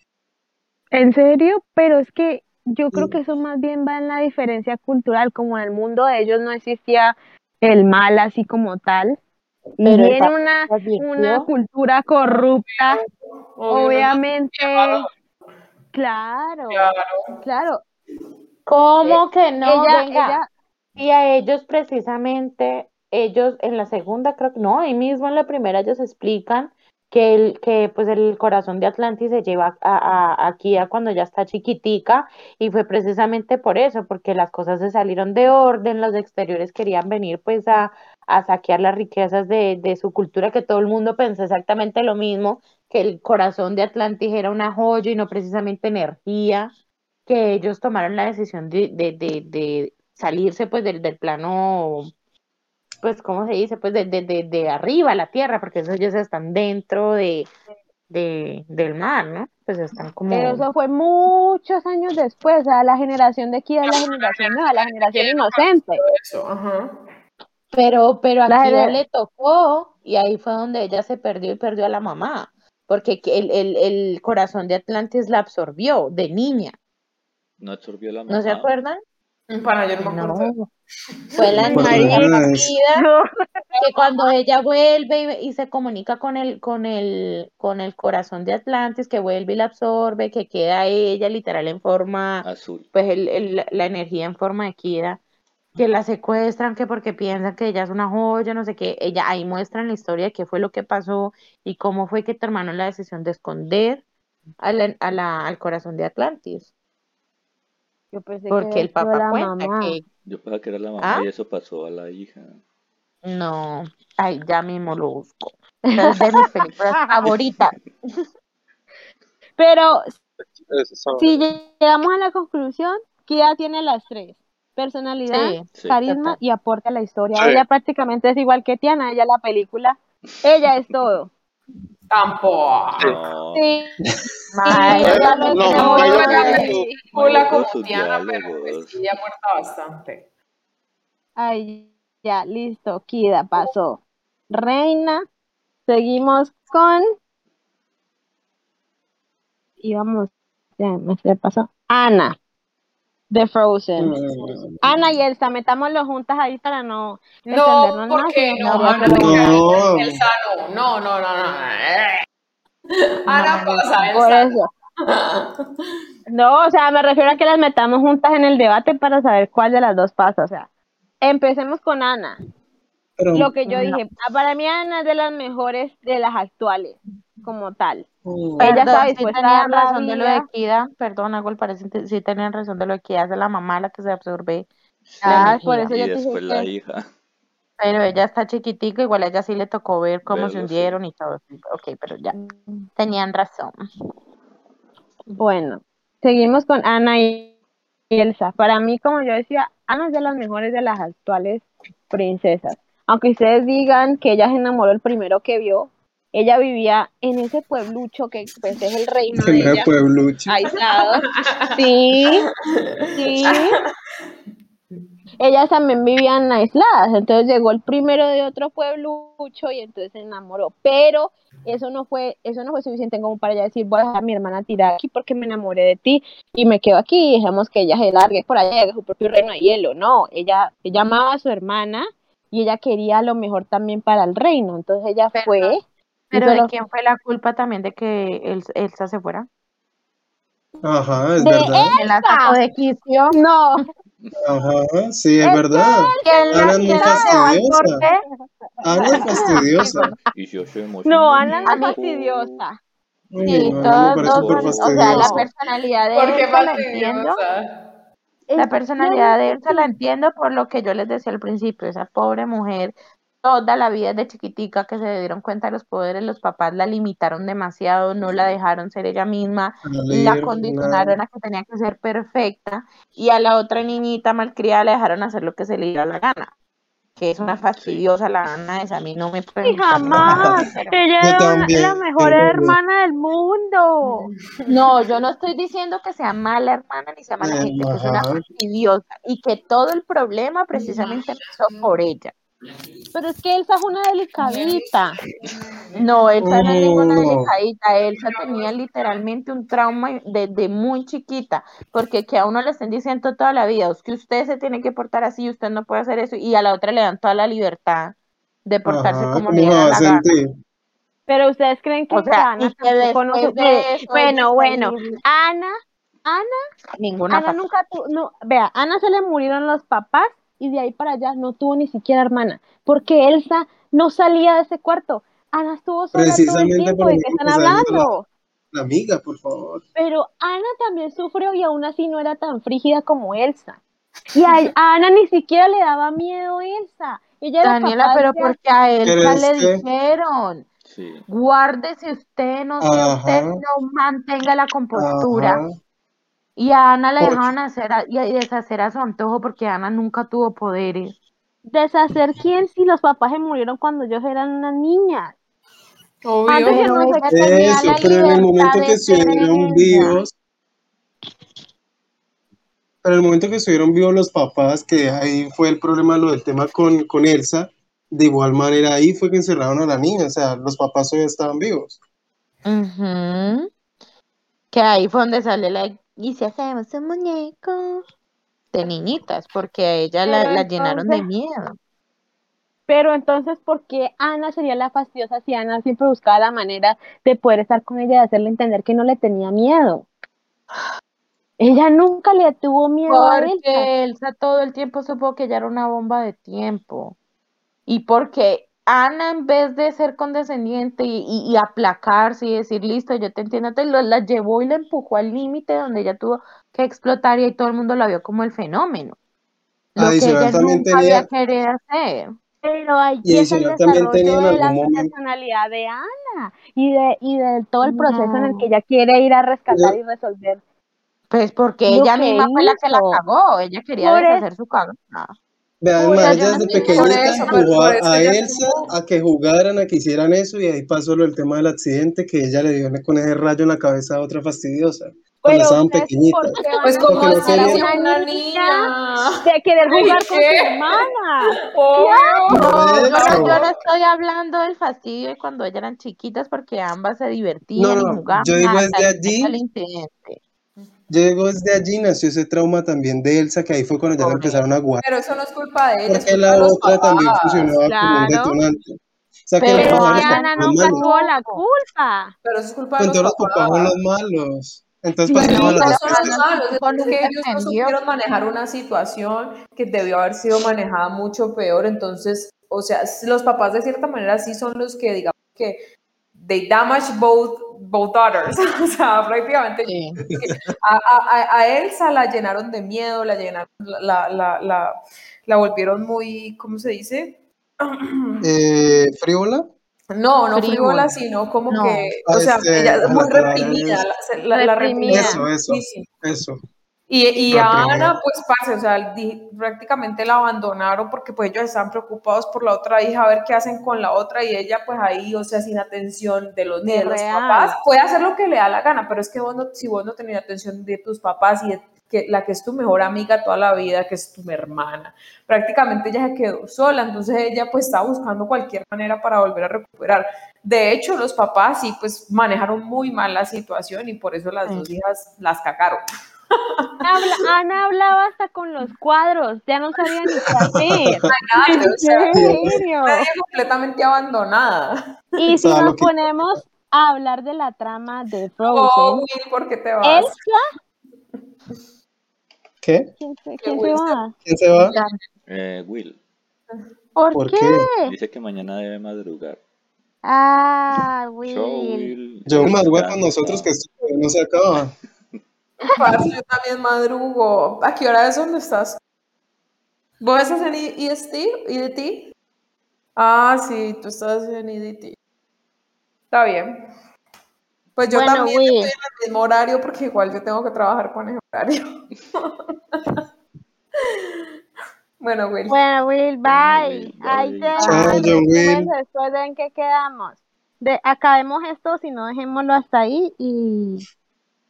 ¿En serio? Pero es que yo creo Sí. que eso más bien va en la diferencia cultural, como en el mundo de ellos no existía el mal así como tal. Y Pero una, una cultura corrupta, obviamente, claro, Claro. claro. ¿Cómo que no? ella, Venga, ella, y a ellos precisamente, ellos en la segunda, creo que no, ahí mismo en la primera ellos explican que el, que pues el corazón de Atlantis se lleva a, a, a Kira cuando ya está chiquitica y fue precisamente por eso, porque las cosas se salieron de orden, los exteriores querían venir pues a, a saquear las riquezas de, de su cultura, que todo el mundo pensó exactamente lo mismo, que el corazón de Atlantis era una joya y no precisamente energía, que ellos tomaron la decisión de, de, de, de salirse pues del, del plano pues, ¿cómo se dice? Pues de, de, de, de arriba, la tierra, porque esos ellos están dentro de, de, del mar, ¿no? Pues están como... Pero eso fue muchos años después, o sea, la generación de Kira es la generación nueva, la generación inocente. Eso, ajá. Pero, pero a La Kira gener- le tocó y ahí fue donde ella se perdió y perdió a la mamá, porque que el, el, el corazón de Atlantis la absorbió de niña, ¿No absorbió la ¿no se mamá? acuerdan? Para yo no me acuerdo. No, fue la niña nacida que cuando ella vuelve y, y se comunica con el, con el, con el corazón de Atlantis, que vuelve y la absorbe, que queda ella literal en forma, Azul. pues el, el- la energía en forma de Kira, que la secuestran, que porque piensan que ella es una joya, no sé qué, ella ahí muestran la historia de qué fue lo que pasó y cómo fue que tomaron la decisión de esconder a la- a la- al corazón de Atlantis, Yo pensé que porque el había sido papá la cuenta mamá. que Yo pensaba que era la mamá ¿Ah? y eso pasó a la hija. No, ay, ya mismo lo busco. Es de mis películas favoritas. Pero si llegamos a la conclusión, Kira tiene las tres. Personalidad, Sí, Sí. carisma y aporte a la historia. Sí. Ella prácticamente es igual que Tiana, ella la película. Ella es todo. Tampoco. No. Sí. No. Hola Marico, como Tiana, pero pues sí, aporta bastante. Ay, ya, listo. Kida pasó. Reina. Seguimos con. Y vamos. Ya, me se pasó. Ana. De Frozen. Mm. Ana y Elsa, metámoslo juntas ahí para no No, porque no, no, Ana, no. Elsa no, no, no, no, no. Ana pasa, Por Elsa. eso. No, o sea, me refiero a que las metamos juntas en el debate para saber cuál de las dos pasa. O sea, empecemos con Ana. Pero, Lo que yo No. dije, ah, para mí Ana es de las mejores de las actuales, como tal. Ella estaba sí dispuesta a tenían dar la razón de lo de. Kida, perdón, hago el paréntesis, sí tenían razón de lo de Kida, es de la mamá la que se absorbe Sí. la Ah, por eso Y yo después la que hija. Pero ella está chiquitica, igual a ella sí le tocó ver cómo se sí. hundieron y todo. Ok, pero ya, tenían razón. Bueno, seguimos con Ana y Elsa. Para mí, como yo decía, Ana es de las mejores de las actuales princesas. Aunque ustedes digan que ella se enamoró el primero que vio, ella vivía en ese pueblucho que pues, es el reino de ella, pueblucho. aislado. Sí, sí. Ellas también vivían aisladas, entonces llegó el primero de otro pueblucho y entonces se enamoró. Pero eso no fue, eso no fue suficiente como para ella decir, voy a dejar a mi hermana tirada aquí porque me enamoré de ti y me quedo aquí y dejemos que ella se largue por allá haga su propio reino de hielo. No, ella, ella amaba a su hermana y ella quería lo mejor también para el reino. Entonces ella Pero- fue. Pero ¿de quién fue la culpa también de que El- Elsa se fuera? Ajá, es De verdad. ¿Quién la sacó de quicio? No, Ajá, sí, es Es verdad. ¿Quién la, Ana es muy fastidiosa. Ana es fastidiosa. Y yo no, Ana es fastidiosa. Sí, no, me todas parece dos súper son, o sea, la personalidad de ¿Por qué Elsa la entiendo. fastidiosa? La personalidad de Elsa la entiendo por lo que yo les decía al principio, esa pobre mujer, toda la vida de chiquitica que se dieron cuenta de los poderes, los papás la limitaron demasiado, no la dejaron ser ella misma, la condicionaron a que tenía que ser perfecta y a la otra niñita malcriada le dejaron hacer lo que se le diera la gana, que es una fastidiosa la Ana esa, a mí no me puede Y jamás. pero- Ella Yo era una- también, la mejor hermana del mundo. No, yo no estoy diciendo que sea mala hermana ni sea mala Eh, gente, que es una fastidiosa y que todo el problema precisamente empezó por ella. Pero es que Elsa es una delicadita. No, Elsa no es ninguna No. delicadita. Elsa tenía literalmente un trauma desde muy chiquita, porque que a uno le estén diciendo toda la vida, es que usted se tiene que portar así, usted no puede hacer eso, y a la otra le dan toda la libertad de portarse Ajá, como ¿cómo le da la gana. Pero ustedes creen que O sea, Ana que no se- eso Bueno, bueno. Ana, Ana, Ninguna Ana nunca tuvo, no, vea, Ana se le murieron los papás y de ahí para allá no tuvo ni siquiera hermana, porque Elsa no salía de ese cuarto. Ana estuvo sola todo el Precisamente tiempo, por ¿de qué están la, hablando? la amiga, por favor. Pero Ana también sufrió y aún así no era tan frígida como Elsa. Y a, a Ana ni siquiera le daba miedo Elsa. Ella era Daniela, capaz pero de porque a Elsa le que, dijeron, Sí. guárdese usted, no sea usted, no mantenga la compostura. ajá, Y a Ana le dejaban hacer a- y deshacer a su antojo porque Ana nunca tuvo poderes. deshacer quién si los papás se murieron cuando ellos eran unas niñas. Obvio. Antes que no se eso, pero en el momento que estuvieron vivos, pero en el momento que estuvieron vivos los papás, que ahí fue el problema, lo del tema con, con Elsa, de igual manera ahí fue que encerraron a la niña, o sea, los papás todavía estaban vivos. Que ahí fue donde sale la y si hacemos un muñeco de niñitas, porque a ella la, la llenaron de miedo. pero entonces, ¿por qué Ana sería la fastidiosa si Ana siempre buscaba la manera de poder estar con ella y hacerle entender que no le tenía miedo? Ella nunca le tuvo miedo a Elsa. Porque Elsa todo el tiempo supo que ella era una bomba de tiempo. Y porque Ana, en vez de ser condescendiente y, y- y aplacarse y decir, listo, yo te entiendo, te lo, la llevó y la empujó al límite donde ella tuvo que explotar y ahí todo el mundo la vio como el fenómeno. Lo que Adicional ella también nunca había tenía, querido hacer. Pero allí y es el adicional también tenía desarrollo de la personalidad de Ana y de, y de todo el proceso en el que No, ella quiere ir a rescatar yo- y resolver pues porque lo ella que misma fue la que la cagó, ella quería Por, es- deshacer su cagada. Ve, por además O sea, ella desde pequeñita empujó a, Elsa a que jugaran, a que hicieran eso, y ahí pasó lo del tema del accidente, que ella le dio con ese rayo en la cabeza a otra fastidiosa, cuando Pero estaban ustedes, ¿por pequeñitas, Pues como no querían, una niña de querer ¿Y jugar con su hermana? ¿Qué Obvio. No, yo no, yo eso, no estoy hablando del fastidio de cuando ellas eran chiquitas porque ambas se no, divertían y no, jugaban yo digo desde el allí, incidente. Digo desde allí nació ese trauma también de Elsa, que ahí fue cuando ya la empezaron a guardar, Pero eso no es culpa de ella, es porque culpa de la otra también papás. funcionaba como un Claro, detonante, o sea, que los Pero es los que Ana malos, tuvo la culpa. Pero eso es culpa de los todos los papás. son los malos, entonces Sí, ¿para qué No, no no la pero son los malos, es que nunca ellos no supieron manejar una situación que debió haber sido manejada mucho peor. Entonces, o sea, los papás de cierta manera sí son los que, digamos que, they damage both, both daughters. O sea, prácticamente Sí. a, a- a- Elsa la llenaron de miedo, la llenaron, la, la, la, la volvieron muy, ¿cómo se dice? Eh, ¿frívola? No, no frívola, Frívola. sino como No. que, Ah, o sea, este, ella ah, muy reprimida, la, Reprimida. eso, eso, eso, Y, y a. Ana, pues, parce, o sea, di- prácticamente la abandonaron porque pues ellos estaban preocupados por la otra hija, a ver qué hacen con la otra, y ella pues ahí, o sea, sin atención de los, De los papás, puede hacer lo que le da la gana, pero es que vos no- si vos no tenés atención de tus papás y de que, la que es tu mejor amiga toda la vida, que es tu hermana, prácticamente ella se quedó sola, entonces ella pues estaba buscando cualquier manera para volver a recuperar. De hecho, los papás sí, pues manejaron muy mal la situación y por eso las Sí. dos hijas las cagaron. Habla- Ana hablaba hasta con los cuadros, ya no sabía ni qué hacer. Nadie, o sea, ¿En serio? nadie completamente abandonada. Y si ¿Sabes nos ponemos a hablar de la trama de Oh, Frozen, Will, ¿por qué te vas? Elsa, ¿Qué? ¿quién se, Que quién se Will va? ¿Quién se va? Eh, Will, ¿Por, ¿Por qué? qué? dice que mañana debe madrugar. Ah, Will. Will. Yo Me madruga con nosotros que esto no se acaba. Parce, yo también madrugo. ¿A qué hora es donde estás? ¿Vos estás en EST? ¿EDT? Ah, sí, tú estás en EDT. Está bien. Pues yo Bueno, también Will. estoy en el mismo horario porque igual yo tengo que trabajar con ese horario. bueno, Will. Bueno, Will, bye. Ahí te Chao, dejo el John resumen Will. después de en qué quedamos. De, acabemos esto, si no dejémoslo hasta ahí y,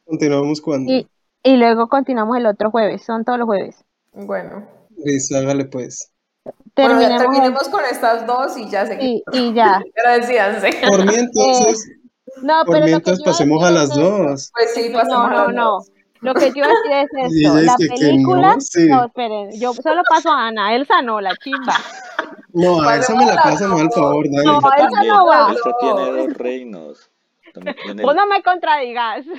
Continuamos cuando. y, y luego continuamos el otro jueves. Son todos los jueves. Bueno. Listo, hágale pues. Bueno, ya Terminemos con estas dos y ya se y, y ya. Agradecidanse. Por mí entonces, No, por pero iba a pasemos a las dos. Pues sí, pasemos No, a no, las no. dos. Lo que yo iba a decir es Y esto. La que película, no, sí. no, esperen, yo solo paso a Ana, Elsa no, la chimba. No, a esa me la pasa mal, dos. favor, No, dale. Elsa Elsa también, no va. Elsa tiene dos reinos. Tiene Vos no me contradigas.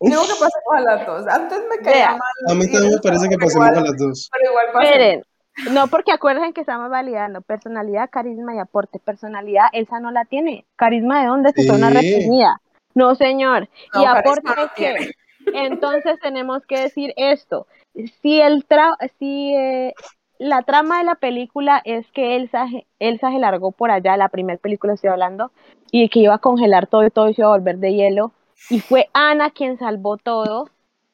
Digo que pasemos a las dos. Antes me caía Vea. mal. A mí también me parece que pasemos igual- a las dos. Pero igual pasemos. Esperen, No, porque acuérdense que estamos validando personalidad, carisma y aporte. Personalidad, Elsa no la tiene. ¿Carisma de dónde? Si fue una Sí. reprimida. No, señor. No, y aporte no es que, entonces tenemos que decir esto. Si el tra si eh, la trama de la película es que Elsa, Elsa se largó por allá, la primera película estoy hablando, y que iba a congelar todo y todo y se iba a volver de hielo, y fue Ana quien salvó todo.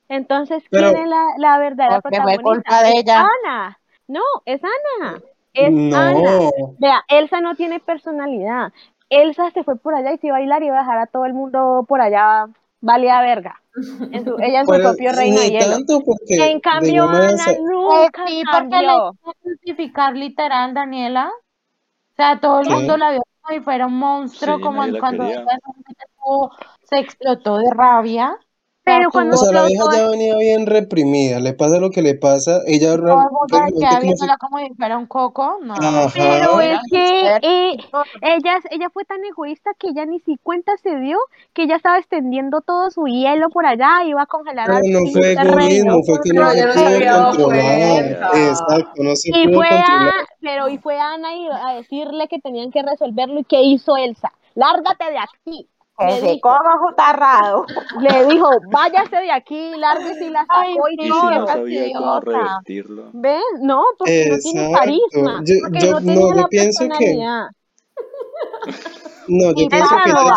Entonces, ¿quién Pero- es la, la verdadera Porque fue protagonista? culpa de Es ella. Ana. No, es Ana. Es Ana. Vea, Elsa no tiene personalidad. Elsa se fue por allá y se iba a bailar y iba a dejar a todo el mundo por allá valía verga. En su- ella en su pero propio reino de hielo. porque En cambio, Ana Pues nunca sí, porque la cambió. justificar literal, Daniela. O sea, todo el ¿Qué? mundo la vio como si fuera un monstruo, Sí, como cuando ella se explotó de rabia. Pero cuando O sea, la vieja ya venía bien reprimida, le pasa lo que le pasa, ella como si... viéndola como si fuera un coco. No, pero Ajá, es era que eh, ella, ella fue tan egoísta que ella ni si cuenta se dio que ella estaba extendiendo todo su hielo por allá, iba a congelar pero al no fue egoísmo, fue que Pero no se no pudo controlar, cuenta. exacto, no se Y pudo fue a, controlar. pero y fue Ana y a decirle que tenían que resolverlo y qué hizo Elsa. Lárgate de aquí. Que Le se dijo, coma jutarrado. le dijo, váyase de aquí, lárguese y la Ay, sacó y no todo. sabía cómo revertirlo. ¿Ves? No, porque no tiene carisma, yo, porque yo, no tenía no, yo la pienso que, no, yo Y pienso que no ella,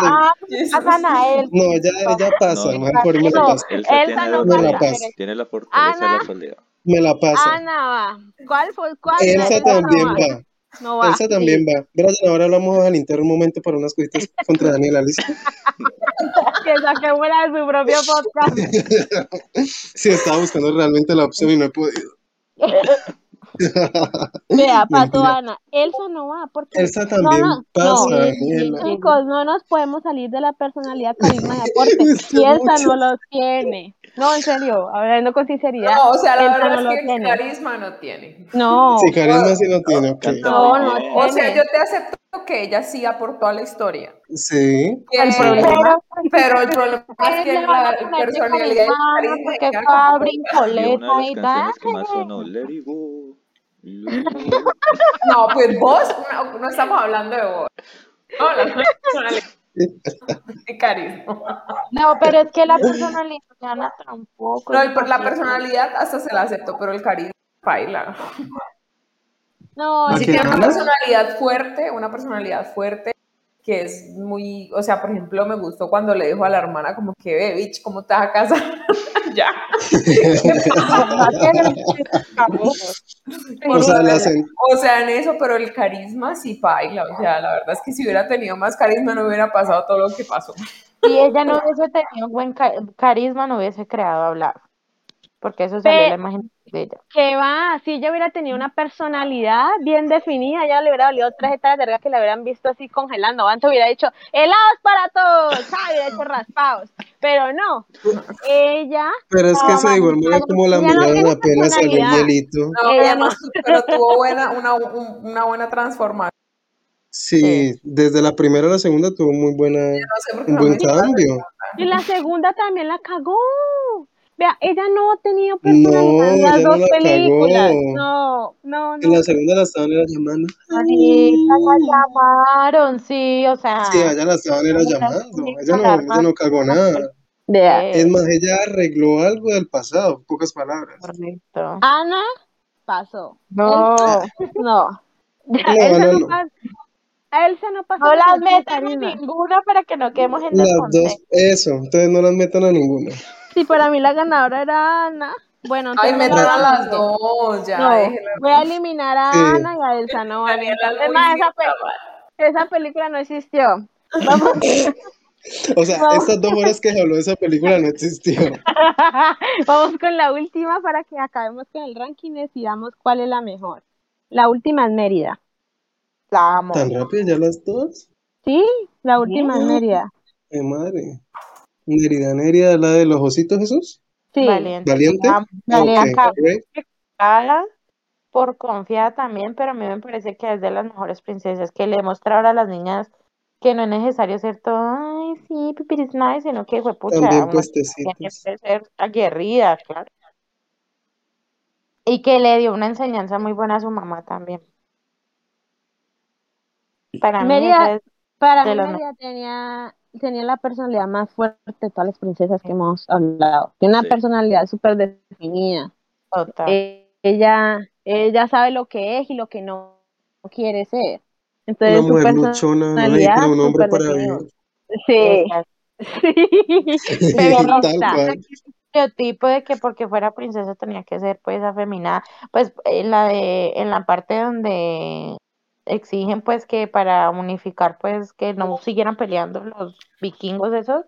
ya- pasan a él. no, ella, ella pasa, No, mejor me la No, pasa, Elsa no me la pasa. Tiene la fortaleza la soledad. me la pasa. Ana va. ¿Cuál fue? ¿Cuál? Elsa Elsa no también va. Va, No va. Elsa también va. Brian, ahora hablamos al interno un momento para unas cositas contra Daniela, ¿listo? Que saque fuera de su propio podcast. Sí, estaba buscando realmente la opción y no he podido. Vea, Mentira. Ana. Elsa no va porque Elsa también no, pasa, no. Chicos, no nos podemos salir de la personalidad, carisma y aporte. Y Elsa mucho. no los tiene. No, en serio, hablando con sinceridad, No, o sea, la verdad no es que tiene. carisma no tiene. No, Sí, carisma sí no tiene, no, no. O sea, yo te acepto que ella sí aportó a la historia. Sí, Que- El problema, pero el problema es que la personalidad y el carisma como- Y Go. No, pues vos, no, no estamos hablando de vos. No, personalidad y carisma. No, pero es que la personalidad de Ana tampoco. No, y por la personalidad hasta se la acepto, pero el carisma baila. no, ¿A es Si tiene una personalidad fuerte, una personalidad fuerte que es muy, o sea, por ejemplo, me gustó cuando le dijo a la hermana como que, ve, bitch, ¿cómo te vas a casar? Ya. o sea, la sen- O sea, en eso, pero el carisma sí baila, o sea, la verdad es que si hubiera tenido más carisma no hubiera pasado todo lo que pasó. Si ella no hubiese tenido buen ca- carisma, no hubiese creado hablar. Porque eso salió Pe- la imagen de ella. que va, si ella hubiera tenido una personalidad bien definida, ya le hubiera valido tres hectáreas de verga que la hubieran visto así congelando. Antes hubiera dicho, helados para todos, ¿sabes? Hubiera hecho raspados. Pero no, ella, Pero es que No, eso de igual manera como la no miraron tiene apenas salió el personalidad. hielito. No, Ella no. no, pero tuvo buena, una, un- una buena transformación. Sí, desde la primera a la segunda tuvo muy buena, No sé por qué un no buen cambio. y la segunda también la cagó. Vea, ella no ha tenido No, personalidad en las no dos la películas. cagó. No, no, En no. la segunda la estaban era llamando. Ahorita la llamaron, sí, o sea. Sí, ella la estaban era llamando. tenía Ella no, ella no cagó nada. Vea, Eh, Es más, ella arregló algo del pasado, pocas palabras. correcto. Ana pasó. No, Elsa, no. No, Elsa no, no. pasó. Elsa no pasó no las no metan a ninguna para que no quedemos en Las dos, eso, entonces no las metan a ninguna. Sí, para mí la ganadora era Ana. Bueno, Ay, me a las dos, ya. No, voy a eliminar a Sí. Ana y a Elsa, no vale. Daniela Es más, esa, pe- esa película no existió. Vamos, O sea, No. estas dos horas que habló de esa película no existió. vamos con la última para que acabemos con el ranking y decidamos cuál es la mejor. La última es Mérida. La amo. ¿Tan rápido ya las dos? Sí, la última es. Mérida. ¡Ay, madre! Nerida, Nerida, la de los ositos esos. Sí. Valiente. ¿Valiente? La amo. Valiente. Acá, Ok, great. Cara por confiada también, pero a mí me parece que es de las mejores princesas que le muestra ahora a las niñas que no es necesario ser todo, ay, sí, pipi is nice, sino que fue pucha, También que ser aguerrida, claro. Y que le dio una enseñanza muy buena a su mamá también. Para mí Mérida- es Para mí Mérida tenía, tenía la personalidad más fuerte de todas las princesas que hemos hablado. Tiene una Sí. personalidad súper definida. total. Eh, ella, ella sabe lo que es y lo que no quiere ser. Una Entonces su mujer luchona, ¿no? Y personalidad con un hombre para vivir. Sí, sí. Pero no, Tal Feminista. estereotipo de que porque fuera princesa tenía que ser pues afeminada. Pues en la de, en la parte donde exigen pues que para unificar pues que no siguieran peleando los vikingos esos,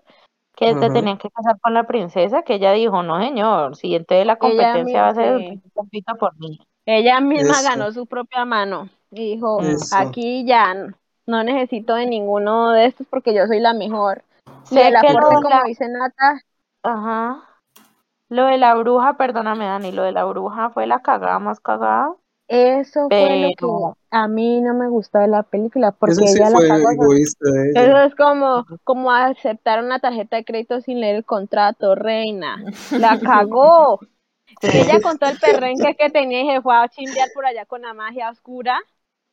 que se Ajá. tenían que casar con la princesa, que ella dijo, no señor, si entonces la competencia va a ser sí. compito por mí. Ella misma Eso. ganó su propia mano y dijo, Eso. aquí ya no necesito de ninguno de estos porque yo soy la mejor. Sé el que lo como la- dice Nata, Ajá. Lo de la bruja, perdóname Dani, lo de la bruja fue la cagada más cagada. Eso fue lo que a mí no me gustó de la película porque Eso sí ella la egoísta de Eso es como, como aceptar una tarjeta de crédito sin leer el contrato, reina. La cagó. Si ella contó el perrenque que tenía y se fue a chimbear por allá con la magia oscura,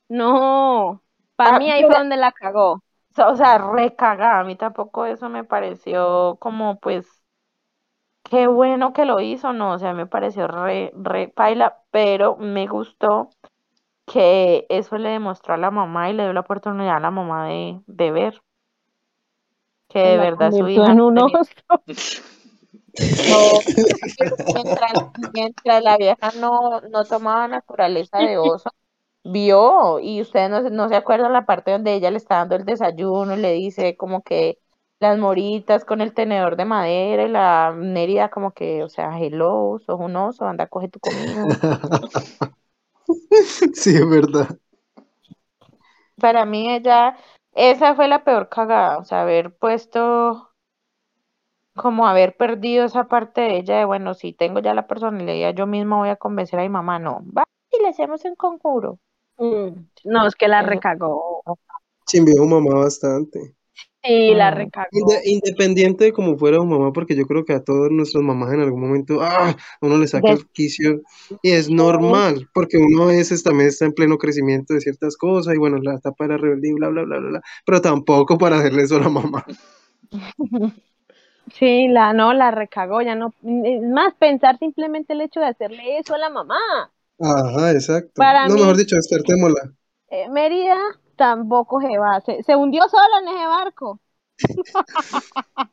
no. Para Ah, mí ahí fue donde la cagó. O sea, re cagada. A mí tampoco eso me pareció como, pues, qué bueno que lo hizo, no, o sea, me pareció re, re paila, pero me gustó que eso le demostró a la mamá y le dio la oportunidad a la mamá de, de ver que de La verdad su hija en un tenía- oso. no, mientras, mientras la vieja no, no tomaba naturaleza de oso, vio, y ustedes no, se- no se acuerdan la parte donde ella le está dando el desayuno y le dice como que las moritas con el tenedor de madera y la Nérida como que, o sea, hello, sos un oso, anda, coge tu comida. Sí, es verdad. Para mí ella, esa fue la peor cagada, o sea, haber puesto, como haber perdido esa parte de ella de, bueno, si tengo ya la personalidad, yo misma voy a convencer a mi mamá, no, va y le hacemos un conjuro. Mm, No, es que la Eso- recagó. Chimbió mamá bastante. Sí, la recagó. Inde- independiente de cómo fuera su mamá, porque yo creo que a todas nuestras mamás en algún momento, ¡ah! uno le saca el quicio y es normal, porque uno a veces también está en pleno crecimiento de ciertas cosas y bueno, la etapa era rebeldía y bla, bla, bla, bla, bla, pero tampoco para hacerle eso a la mamá. Sí, la no, la recagó, ya no. Es más, pensar simplemente el hecho de hacerle eso a la mamá. Ajá, exacto. Para no, mí- mejor dicho, descartémosla. Eh, Mérida tampoco se va, se, se hundió sola en ese barco.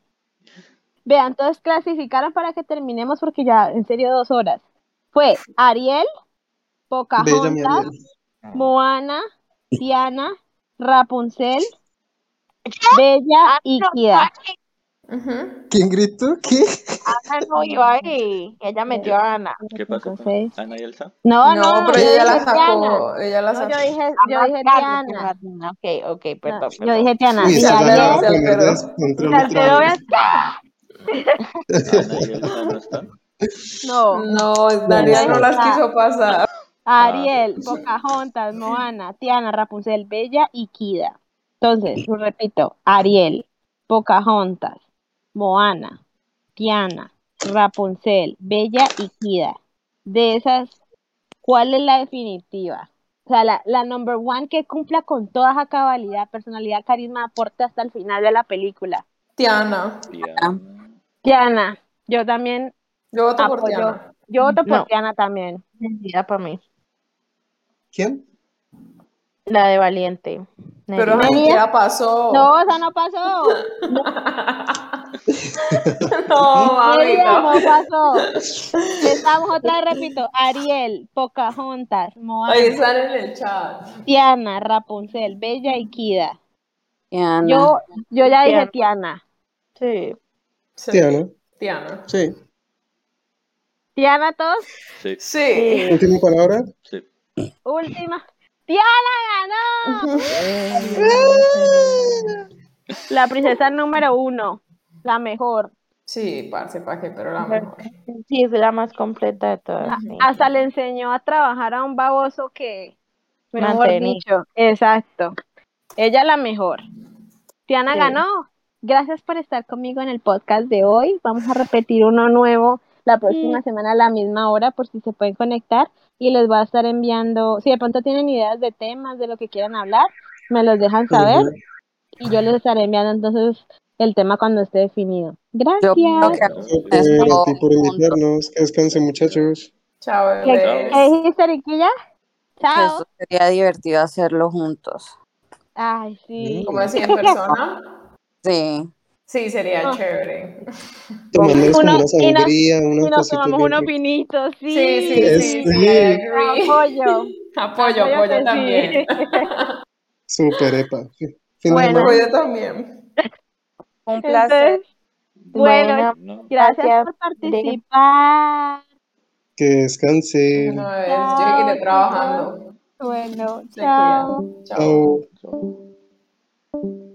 Vean, entonces clasificaron para que terminemos porque ya, en serio, dos horas. Fue Ariel, Pocahontas, Ariel. Moana, Tiana, Rapunzel, Bella y no, ¿Quién gritó? ¿Qué? Ana no iba ahí, ella metió a Ana. ¿Qué pasó con. Ana y Elsa? No, No, no, pero ella la sacó, ella la No, sacó. yo dije, yo dije claro, Tiana. Tiana. Ok, ok, No, perdón, yo dije Tiana. Y. Ana y Elsa no están. No. No, Daniela no las quiso pasar. Ariel, Pocahontas, Moana, Tiana, Rapunzel, Bella y Kida. Entonces, lo repito, Ariel, Pocahontas, Moana, Tiana, Rapunzel, Bella y Kida. De esas, ¿cuál es la definitiva? O sea, la, la number one que cumpla con toda esa cabalidad, personalidad, carisma, aporte hasta el final de la película. Tiana. Tiana, yo también Yo voto por apoyo. Tiana. Yo voto por No. Tiana también. Mentira para mí. ¿Quién? La de Valiente. Pero siquiera pasó. No, esa no pasó. No, mami, no. pasó. Estamos otra vez, repito. Ariel, Pocahontas, Moana, Ahí están en el chat. Tiana, Rapunzel, Bella y Kida. Tiana. Yo, yo ya dije Tiana. Tiana. Sí. Sí. Tiana. Tiana. Sí. Tiana, todos. Sí, Sí. Última palabra. sí. Última. ¡Tiana ganó! La princesa número uno. La mejor. Sí, parce, pa' qué, pero la mejor. Sí, es la más completa de todas. A- sí. Hasta le enseñó a trabajar a un baboso que, mejor dicho, exacto. Ella la mejor. Tiana Sí. ganó. Gracias por estar conmigo en el podcast de hoy. Vamos a repetir uno nuevo la próxima semana a la misma hora por si se pueden conectar y les voy a estar enviando, si de pronto tienen ideas de temas, de lo que quieran hablar, me los dejan saber Ujú. y yo les estaré enviando entonces el tema cuando esté definido. Gracias. a ti por invitarnos. Que descansen, muchachos. Chao, ¿Qué, bebés. qué dijiste, Riquilla? Chao. eso sería divertido hacerlo juntos. Ay, sí. ¿Cómo así en persona? Sí. Sí, sería chévere. Tomándonos como Uno- una sangría, Y nos cositas tomamos unos ricas. pinitos, sí. Sí, sí, sí, sí, Sí. Agree. Apoyo. Apoyo, Apoyo sí. también. Súper, epa. Bueno. Apoyo también. Un placer. Entonces, bueno, No. gracias gracias. por participar. Que descansen. Una vez, yo seguiré trabajando. Bueno. Chao. Chao. Chao.